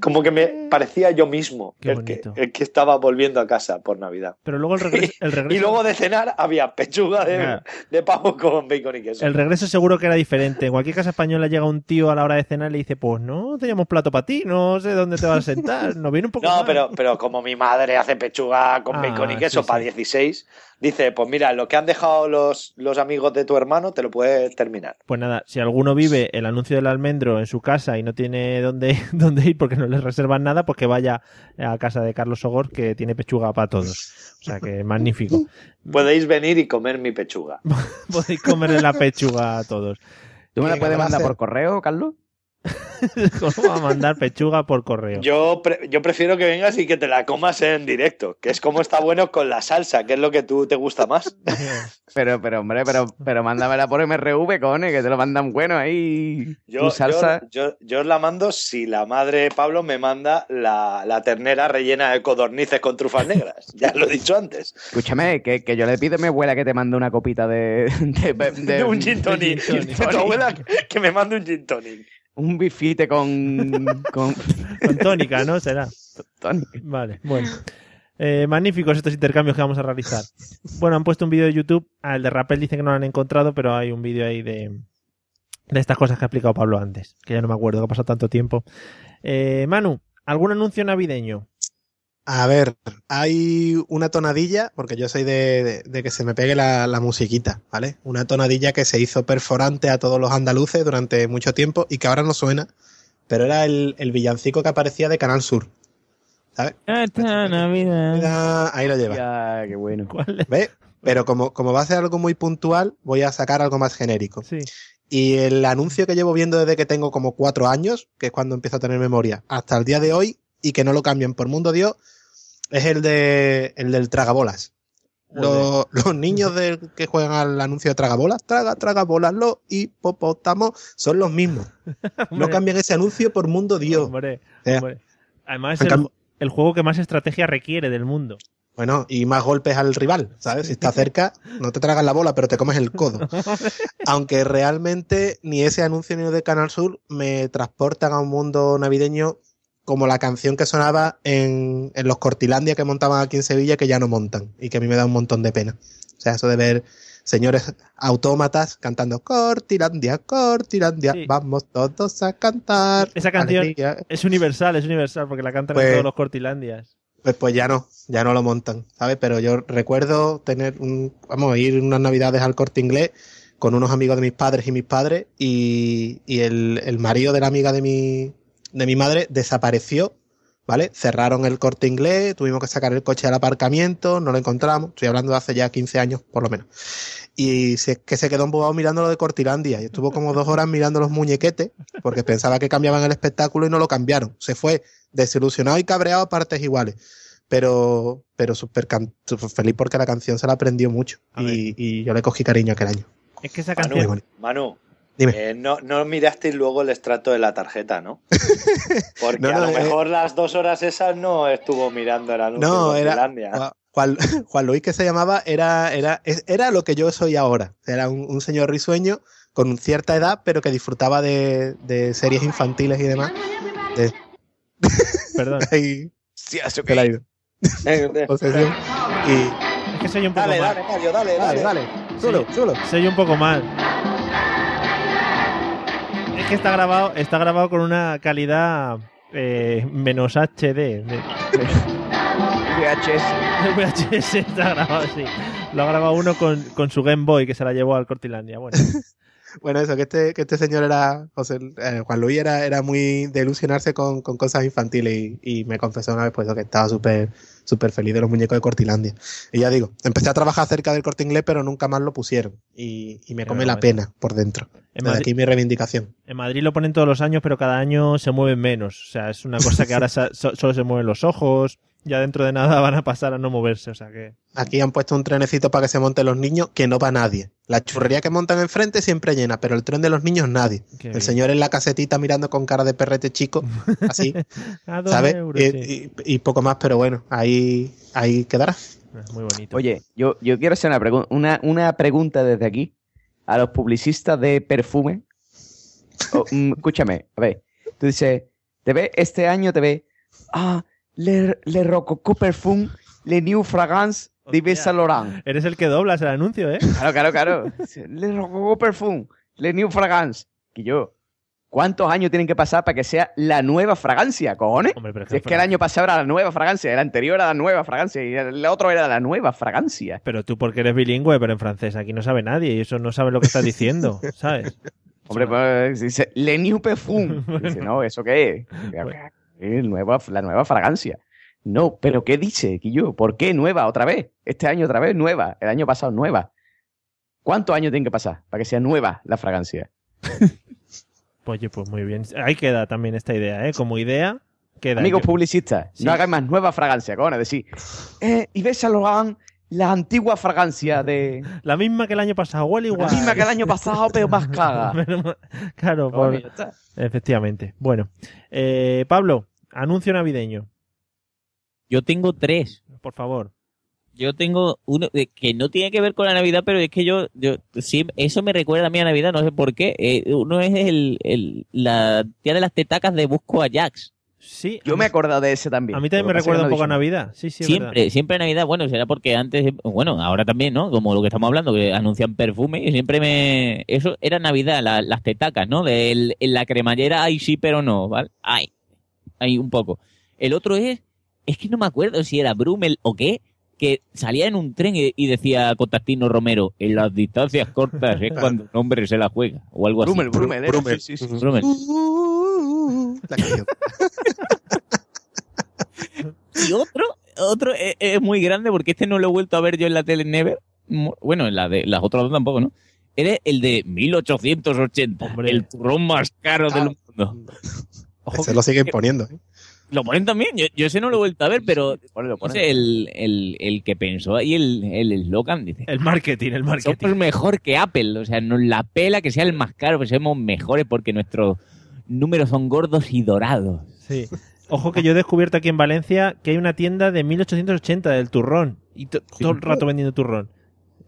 como que me parecía yo mismo el que, el que estaba volviendo a casa por Navidad. Pero luego el regreso. (laughs) El regreso, Y luego de cenar había pechuga de, de pavo con bacon y queso. el regreso seguro que era diferente. En cualquier casa española llega un tío a la hora de cenar y le dice: Pues no teníamos plato para ti, no sé dónde te vas a sentar. Nos viene un poco. No, mal". pero, pero como mi madre hace pechuga con Ah, bacon y queso sí, para sí. 16, dice, pues mira, lo que han dejado los, los amigos de tu hermano te lo puedes terminar. Pues nada, si alguno vive el anuncio del almendro en su casa y no tiene (laughs) dónde, dónde ir porque no les reservan nada, pues que vaya a casa de Carlos Sogor que tiene pechuga para todos. O sea que magnífico. (laughs) Podéis venir y comer mi pechuga. (laughs) Podéis comerle la pechuga a todos. ¿Tú me la puedes mandar por correo, Carlos? (laughs) ¿Cómo va a mandar pechuga por correo? Yo, pre- yo prefiero que vengas y que te la comas en directo, que es como está bueno con la salsa, que es lo que tú te gusta más. (laughs) Pero, pero, hombre, pero, pero mándamela por MRV, cojones, que te lo mandan bueno ahí. Yo, tu salsa. yo, yo, yo os la mando si la madre de Pablo me manda la, la ternera rellena de codornices con trufas negras. (laughs) Ya lo he dicho antes. Escúchame, que, que yo le pido a mi abuela que te mande una copita de. de, de- De un gin tonic. tu abuela que- que me mande un gin tonic. Un bifite con. con. (laughs) Con tónica, ¿no? Será. tonic. Vale, bueno. Eh, magníficos estos intercambios que vamos a realizar. Bueno, han puesto un vídeo de YouTube. Al de Rappel dice que no lo han encontrado, pero hay un vídeo ahí de, de estas cosas que ha explicado Pablo antes. Que ya no me acuerdo, que ha pasado tanto tiempo. Eh, Manu, ¿algún anuncio navideño? A ver, hay una tonadilla, porque yo soy de, de- de que se me pegue la, la musiquita, ¿vale? Una tonadilla que se hizo perforante a todos los andaluces durante mucho tiempo y que ahora no suena, pero era el, el villancico que aparecía de Canal Sur. ¿Sabes? Esta Navidad. Mira, ahí lo lleva. Ya, qué bueno. ¿Cuál es? ¿Ves? Pero como, como va a ser algo muy puntual, voy a sacar algo más genérico. Sí. Y el anuncio que llevo viendo desde que tengo como cuatro años, que es cuando empiezo a tener memoria, hasta el día de hoy, y que no lo cambian por mundo Dios, es el de el del tragabolas. Los, los niños del que juegan al anuncio de tragabolas, traga, tragabolas, los hipopótamos, son los mismos. (laughs) No cambian ese anuncio por mundo Dios. hombre, hombre. Además, es el, el juego que más estrategia requiere del mundo. Bueno, y más golpes al rival, ¿sabes? Si está cerca, no te tragas la bola, pero te comes el codo. (laughs) Aunque realmente ni ese anuncio ni el de Canal Sur me transportan a un mundo navideño como la canción que sonaba en, en los Cortilandia que montaban aquí en Sevilla que ya no montan y que a mí me da un montón de pena. O sea, eso de ver señores autómatas cantando Cortilandia, Cortilandia, Sí. vamos todos a cantar. Esa canción- alegría". Es universal, es universal, porque la cantan en Pues- todos los cortilandias. Pues, pues ya no, ya no lo montan, ¿sabes? Pero yo recuerdo tener un, vamos, ir unas navidades al corte inglés con unos amigos de mis padres y mis padres y, y el, el marido de la amiga de mi, de mi madre desapareció, ¿vale? Cerraron el corte inglés, tuvimos que sacar el coche al aparcamiento, no lo encontramos, estoy hablando de hace ya 15 años por lo menos. Y se, que se quedó embobado mirando lo de Cortilandia y estuvo como dos horas mirando los muñequetes porque pensaba que cambiaban el espectáculo y no lo cambiaron. Se fue desilusionado y cabreado a partes iguales. Pero, pero súper feliz porque la canción se la aprendió mucho. Y, y yo le cogí cariño aquel año. Es que esa Manu, canción. Manu, Dime. Eh, no, no mirasteis luego el extracto de la tarjeta, ¿no? (laughs) Porque No, a lo eh, mejor las dos horas esas no estuvo mirando el anuncio No, de era Finlandia. Juan, (laughs) Juan- Luis que se llamaba era, era, era lo que yo soy ahora. Era un, un señor risueño con cierta edad, pero que disfrutaba de, de series infantiles y demás. De, (laughs) Perdón. ahí Sí, eso ha ido. Posesión. Y, Es que soy un poco Dale, mal. dale, Mario, dale, dale, dale. dale. Chulo, chulo. Soy un poco mal. Es que está grabado, está grabado con una calidad eh, menos HD. de- VHS. (laughs) VHS está grabado así. Lo ha grabado uno con, con su Game Boy que se la llevó al Cortilandia. Bueno, (laughs) Bueno, eso, que este, que este señor era, José, eh, Juan Luis era, era muy de ilusionarse con, con cosas infantiles y, y me confesó una vez pues, que estaba súper súper feliz de los muñecos de Cortilandia. Y ya digo, empecé a trabajar cerca del corte inglés, pero nunca más lo pusieron. Y, y me come la vergüenza. pena por dentro. En Desde Madrid- aquí mi reivindicación. en Madrid lo ponen todos los años, pero cada año se mueven menos. O sea, es una cosa que ahora (laughs) solo se mueven los ojos. Ya dentro de nada (laughs) van a pasar a no moverse. O sea que. Aquí han puesto un trenecito para que se monten los niños, que no va nadie. La churrería que montan enfrente siempre llena, pero el tren de los niños nadie. Qué el bien. señor en la casetita mirando con cara de perrete chico, (laughs) así, A dos ¿sabes? euros, y, sí. y- y poco más, pero bueno, ahí, ahí quedará. Muy bonito. Oye, yo, yo quiero hacer una, pregun- una, una pregunta desde aquí a los publicistas de perfume. Oh, mm, escúchame, a ver. Tú dices, te ve este año, te ve. Ah, le, le Rococo Perfume, le New Fragrance de Yves Saint Laurent. Eres el que doblas el anuncio, ¿eh? (laughs) Claro, claro, claro. Le Rococo Perfume, le New Fragrance. Que yo, ¿cuántos años tienen que pasar para que sea la nueva fragancia, cojones? Hombre, pero Si es que el año pasado era la nueva fragancia, el anterior era la nueva fragancia y el otro era la nueva fragancia. Pero tú porque eres bilingüe, pero en francés aquí no sabe nadie y eso no sabe lo que estás diciendo, (laughs) ¿sabes? Hombre, pues dice, Le New Perfume. (laughs) Dice, no, ¿eso qué es? El nueva, la nueva fragancia. No, pero ¿qué dice, Quillo? ¿Por qué nueva otra vez? Este año otra vez nueva, el año pasado nueva. ¿Cuántos años tienen que pasar para que sea nueva la fragancia? (laughs) Oye, pues muy bien. Ahí queda también esta idea, ¿eh? Como idea, queda. Amigos publicistas, Sí. no hagan más nueva fragancia, cojones, decir, (laughs) eh, Yves Saint Laurent, la antigua fragancia de... La misma que el año pasado, huele igual. La misma que el año pasado, pero más caga. (laughs) claro, por- efectivamente. Bueno, eh, Pablo, anuncio navideño, Yo tengo tres. por favor. Yo tengo uno eh, que no tiene que ver con la Navidad, pero es que yo, yo sí, eso me recuerda a mí a Navidad, no sé por qué. Eh, uno es el, el, la tía de las tetacas de Busco a Jax. Sí, Yo me he acordado de ese también. a mí también me recuerda un poco a Navidad. Sí, siempre, verdad. siempre en Navidad, bueno, será porque antes, bueno, ahora también, ¿no? Como lo que estamos hablando, que anuncian perfume, y siempre me... Eso era Navidad, la- las tetacas, ¿no? De el- en la cremallera, ay, sí, pero no, ¿vale? Ay, ay, un poco. El otro es, es que no me acuerdo si era Brumel o qué, que salía en un tren y, y decía Constantino Romero, en las distancias cortas es (laughs) cuando un hombre se la juega, o algo así. Brumel, Brumel, era, Brumel. sí, sí, sí. Brumel. (laughs) La canción. (laughs) Y otro, otro es, es muy grande porque este no lo he vuelto a ver yo en la tele Never. Bueno, en la de las otras dos tampoco, ¿no? Era el de 1880, Hombre. el turrón más caro Claro. del mundo. Ojo Se que- lo siguen poniendo. ¿eh? Lo ponen también, yo, yo ese no lo he vuelto a ver, pero Ponelo, no ponelo. sé, el, el, el que pensó ahí el el eslogan dice, el marketing, el marketing. somos mejor que Apple, o sea, nos la pela que sea el más caro, que seamos mejores porque nuestros números son gordos y dorados. Sí. Ojo que yo he descubierto aquí en Valencia que hay una tienda de 1880 del turrón. Y to- todo el rato vendiendo turrón.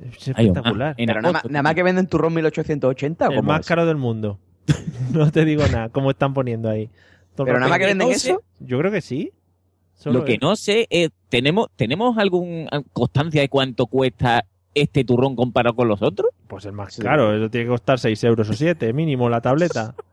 Es espectacular. Pero nada, nada más que venden turrón 1880 o El más es? caro del mundo. (laughs) no te digo nada, como están poniendo ahí. Todo Pero rato- nada más que venden no sé. eso. Yo creo que sí. Solo Lo que es- no sé es, ¿tenemos, ¿tenemos alguna constancia de cuánto cuesta este turrón comparado con los otros? Pues el más Sí. caro, eso tiene que costar 6 euros o 7, mínimo la tableta. (laughs)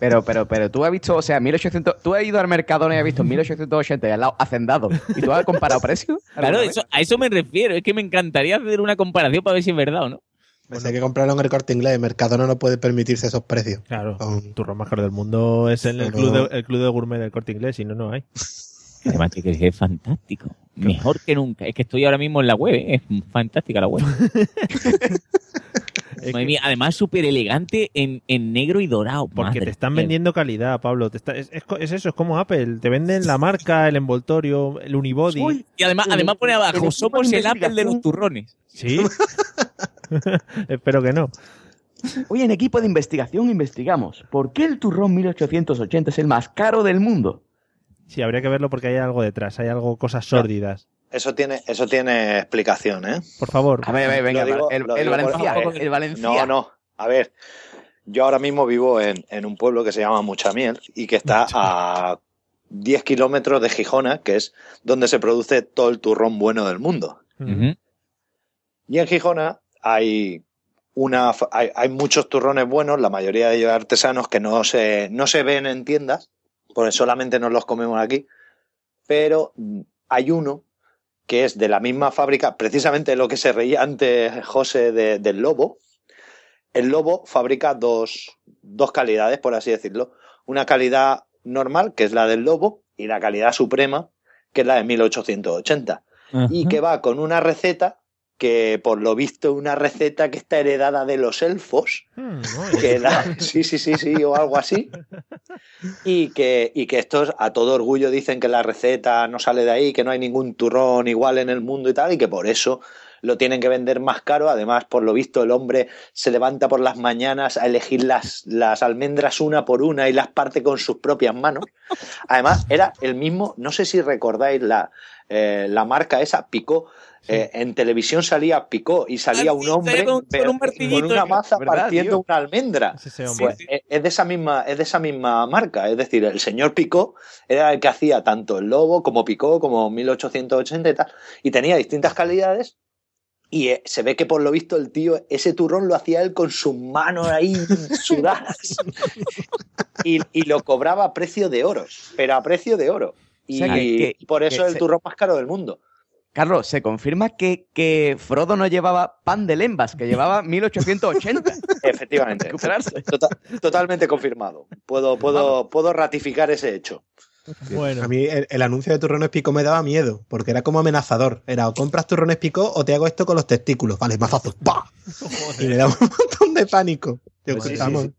Pero, pero, pero tú has visto, o sea, 1800, tú has ido al Mercadona y has visto 1880 y al lado Hacendado. ¿Y tú has comparado precios? (laughs) Claro, eso, a eso me refiero. Es que me encantaría hacer una comparación para ver si es verdad o no. Pues hay que comprarlo en el corte inglés. Mercadona no puede permitirse esos precios. Claro, Con- el turrón más caro del mundo es el, el Pero- club de, el club de gourmet del corte inglés, si no, no hay. (laughs) Además, que, es fantástico. Mejor que nunca. Es que estoy ahora mismo en la web. ¿eh? Es fantástica la web. (laughs) Es Madre que- mía, además, súper elegante en, en negro y dorado. porque Madre te están mía. vendiendo calidad, Pablo. Te está- es, es co- es eso, es como Apple. Te venden la marca, el envoltorio, el unibody. Uy, Y además, además pone abajo, somos el Apple de los turrones. Sí. (laughs) Espero que no. Hoy en equipo de investigación investigamos por qué el turrón 1880 es el más caro del mundo. Sí, habría que verlo porque hay algo detrás, hay algo, cosas sórdidas. Eso tiene, eso tiene explicación, ¿eh? Por favor. A ver, a ver, venga, digo- el, Valencia, el Valencia. No, no. A ver, yo ahora mismo vivo en, en un pueblo que se llama Muchamiel y que está a 10 kilómetros de Gijona, que es donde se produce todo el turrón bueno del mundo. Y en Gijona hay una hay, hay muchos turrones buenos, la mayoría de ellos artesanos que no se, no se ven en tiendas, porque solamente nos los comemos aquí. Pero hay uno que es de la misma fábrica, precisamente lo que se reía antes José de- del lobo. El lobo fabrica dos, dos calidades, por así decirlo. Una calidad normal, que es la del lobo, y la calidad suprema, que es la de 1880 y que va con una receta que por lo visto una receta que está heredada de los elfos no, (laughs) que da- sí sí sí sí o algo así. Y que y que estos a todo orgullo dicen que la receta no sale de ahí que no hay ningún turrón igual en el mundo y tal y que por eso lo tienen que vender más caro. Además por lo visto el hombre se levanta por las mañanas a elegir las las almendras una por una y las parte con sus propias manos. Además era el mismo no sé si recordáis la eh, la marca esa Eh, en televisión salía Picó y salía un hombre con- con un con una maza ¿verdad, partiendo tío? una almendra. Es ese hombre. Pues, es- es de esa misma, es de esa misma marca. Es decir, el señor Picó era el que hacía tanto el Lobo como Picó, como 1880 y tal. Y tenía distintas calidades. Y eh, se ve que por lo visto el tío, ese turrón lo hacía él con sus manos ahí (laughs) sudadas. y, y lo cobraba a precio de oro. Pero a precio de oro. Y, O sea, que- y por eso que es el se- turrón más caro del mundo. Carlos, se confirma que, que Frodo no llevaba pan de lembas, que llevaba (laughs) 1880. Efectivamente. (laughs) Recuperarse. Tota- totalmente confirmado. Puedo, puedo, puedo ratificar ese hecho. Bueno, A mí el, el anuncio de turrones picó me daba miedo, porque era como amenazador. Era o compras turrones picó o te hago esto con los testículos. Vale, mazazo. ¡Pah! (laughs) Y me daba un montón de pánico. Yo, Pues sí, sí, sí.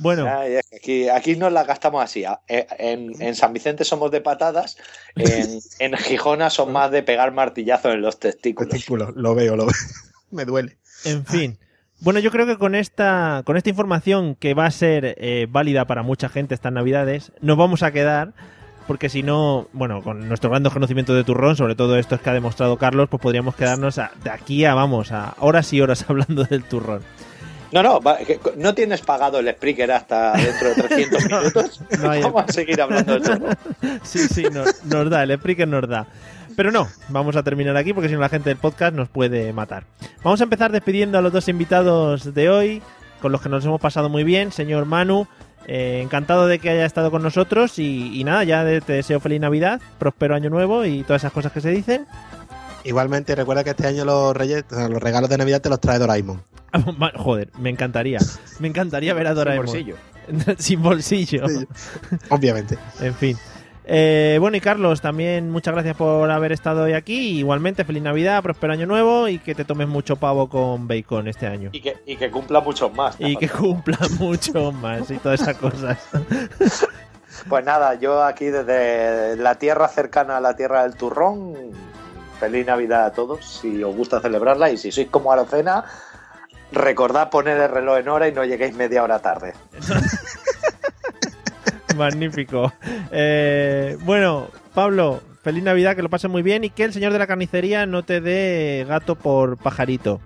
Bueno, Ay, es que aquí, aquí nos la gastamos así. Eh, En, en San Vicente somos de patadas, en, (laughs) en Gijona son más de pegar martillazos en los testículos. testículos. Lo veo, lo veo. (laughs) me duele. en fin. Bueno, yo creo que con esta, con esta información que va a ser eh, válida para mucha gente estas navidades, nos vamos a quedar, porque si no, bueno, con nuestro gran conocimiento de turrón, sobre todo esto que ha demostrado Carlos, pues podríamos quedarnos a- de aquí a, vamos, a horas y horas (laughs) hablando del turrón. No, no, no tienes pagado el Spreaker hasta dentro de 300 (laughs) minutos. No hay- Vamos a seguir hablando de. Sí, sí, nos, nos da, el Spreaker nos da. Pero no, vamos a terminar aquí porque si no la gente del podcast nos puede matar. Vamos a empezar despidiendo a los dos invitados de hoy, con los que nos hemos pasado muy bien. Señor Manu, eh, encantado de que haya estado con nosotros y, y nada, ya te deseo feliz Navidad, próspero año nuevo y todas esas cosas que se dicen. Igualmente, recuerda que este año los reyes, los regalos de Navidad te los trae Doraemon. (laughs) Joder, me encantaría. Me encantaría ver a Doraemon. bolsillo. Sin bolsillo. (laughs) (laughs) Obviamente. En fin. Eh, bueno, y Carlos, también muchas gracias por haber estado hoy aquí. Igualmente, feliz Navidad, próspero año nuevo y que te tomes mucho pavo con bacon este año. Y que, y que cumpla muchos más. Y que cumpla mucho más y todas esas cosas. Pues nada, yo aquí desde la tierra cercana a la tierra del turrón, feliz Navidad a todos, si os gusta celebrarla y si sois como Arocena, recordad poner el reloj en hora y no lleguéis media hora tarde. (laughs) Magnífico. Eh, bueno, Pablo, feliz Navidad, que lo pases muy bien y que el señor de la carnicería no te dé gato por pajarito.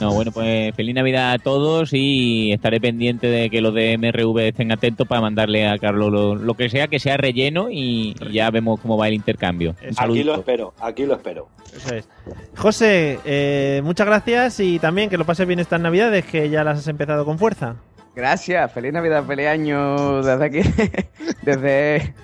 No, bueno, pues feliz Navidad a todos y estaré pendiente de que los de MRV estén atentos para mandarle a Carlos lo, lo que sea, que sea relleno y, y ya vemos cómo va el intercambio. Aquí lo espero, aquí lo espero. Eso es. José, eh, muchas gracias y también que lo pases bien estas Navidades, que ya las has empezado con fuerza. Gracias, feliz Navidad, feliz año desde aquí, (laughs) desde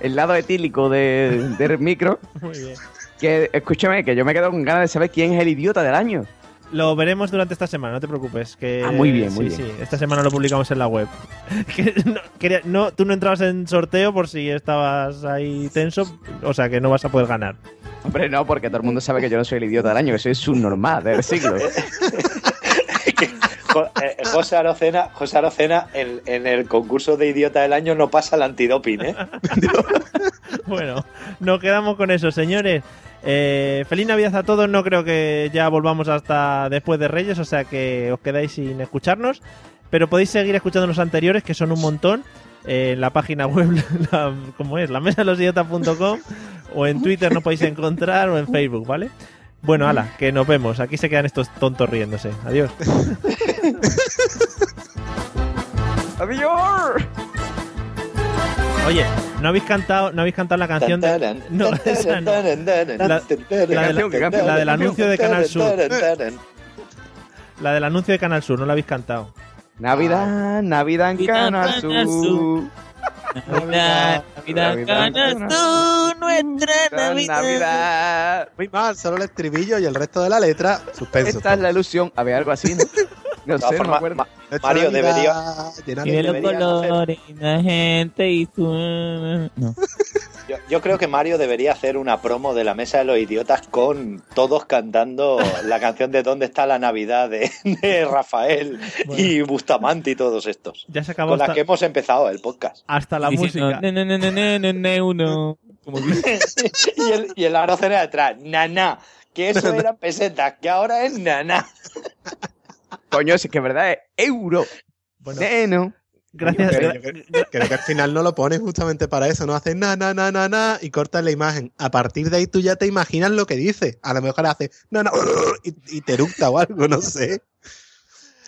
el lado etílico de- del micro. Muy bien. Que escúchame, que yo me quedo con ganas de saber quién es el idiota del año. Lo veremos durante esta semana, no te preocupes. Que, Ah, muy bien, muy sí, bien. Sí, esta semana lo publicamos en la web. (laughs) Que no, quería- no, tú no entrabas en sorteo por si estabas ahí tenso, o sea que no vas a poder ganar. Hombre, no, porque todo el mundo sabe que yo no soy el idiota del año, que soy subnormal del siglo. (laughs) Eh, José Arocena, José Arocena en, en el concurso de idiota del año no pasa el antidoping, ¿eh? (laughs) Bueno, nos quedamos con eso, señores. Eh, feliz Navidad a todos. No creo que ya volvamos hasta después de Reyes, o sea que os quedáis sin escucharnos. Pero podéis seguir escuchando los anteriores, que son un montón, eh, en la página (laughs) web, la, ¿cómo es? La mesa de los o en Twitter nos podéis encontrar, o en Facebook, ¿vale? Bueno, ala, que nos vemos. Aquí se quedan estos tontos riéndose. Adiós. (laughs) ¡Adiós! Oye, no habéis cantado, no habéis cantado la canción de. No, esa no. La, la de la- la del anuncio de Canal Sur. La del anuncio de Canal Sur, no la habéis cantado. Navidad, Navidad en Navidad, Canal Sur. Navidad, Navidad, ganas tú, nuestra Navidad. Navidad. Muy mal, solo el estribillo y el resto de la letra, suspenso. Esta es la ilusión. Había algo así, ¿no? (laughs) (laughs) No sé, no formas, acuerdo. Ma- Mario debería, Y de los colores, la gente y su... No. (laughs) yo, yo creo que Mario debería hacer una promo de la mesa de los idiotas con todos cantando la canción de ¿Dónde está la Navidad? de, de Rafael y Bustamante y todos estos. Ya se acabó Con la hasta, que hemos empezado el podcast. hasta la Diciendo, música. "Ne, ne, ne, ne, ne, ne, ne, uno". Como (laughs) y el, y el detrás, nana, que eso eran pesetas, que ahora es nana. Coño, si es que es verdad es euro. Bueno, Neno. gracias. Creo que, creo que al final no lo pones justamente para eso, no hace na, na, na, na, na y cortas la imagen. A partir de ahí tú ya te imaginas lo que dice. A lo mejor hace na, na, y, y te eructa o algo, no sé.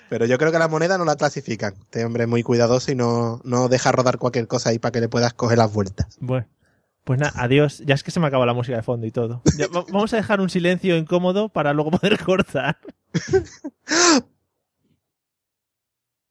Pero yo creo que la moneda no la clasifican. Este hombre es muy cuidadoso y no, no deja rodar cualquier cosa ahí para que le puedas coger las vueltas. Bueno, pues nada, adiós. Ya es que se me acaba la música de fondo y todo. Ya, vamos a dejar un silencio incómodo para luego poder (laughs) cortar. (laughs)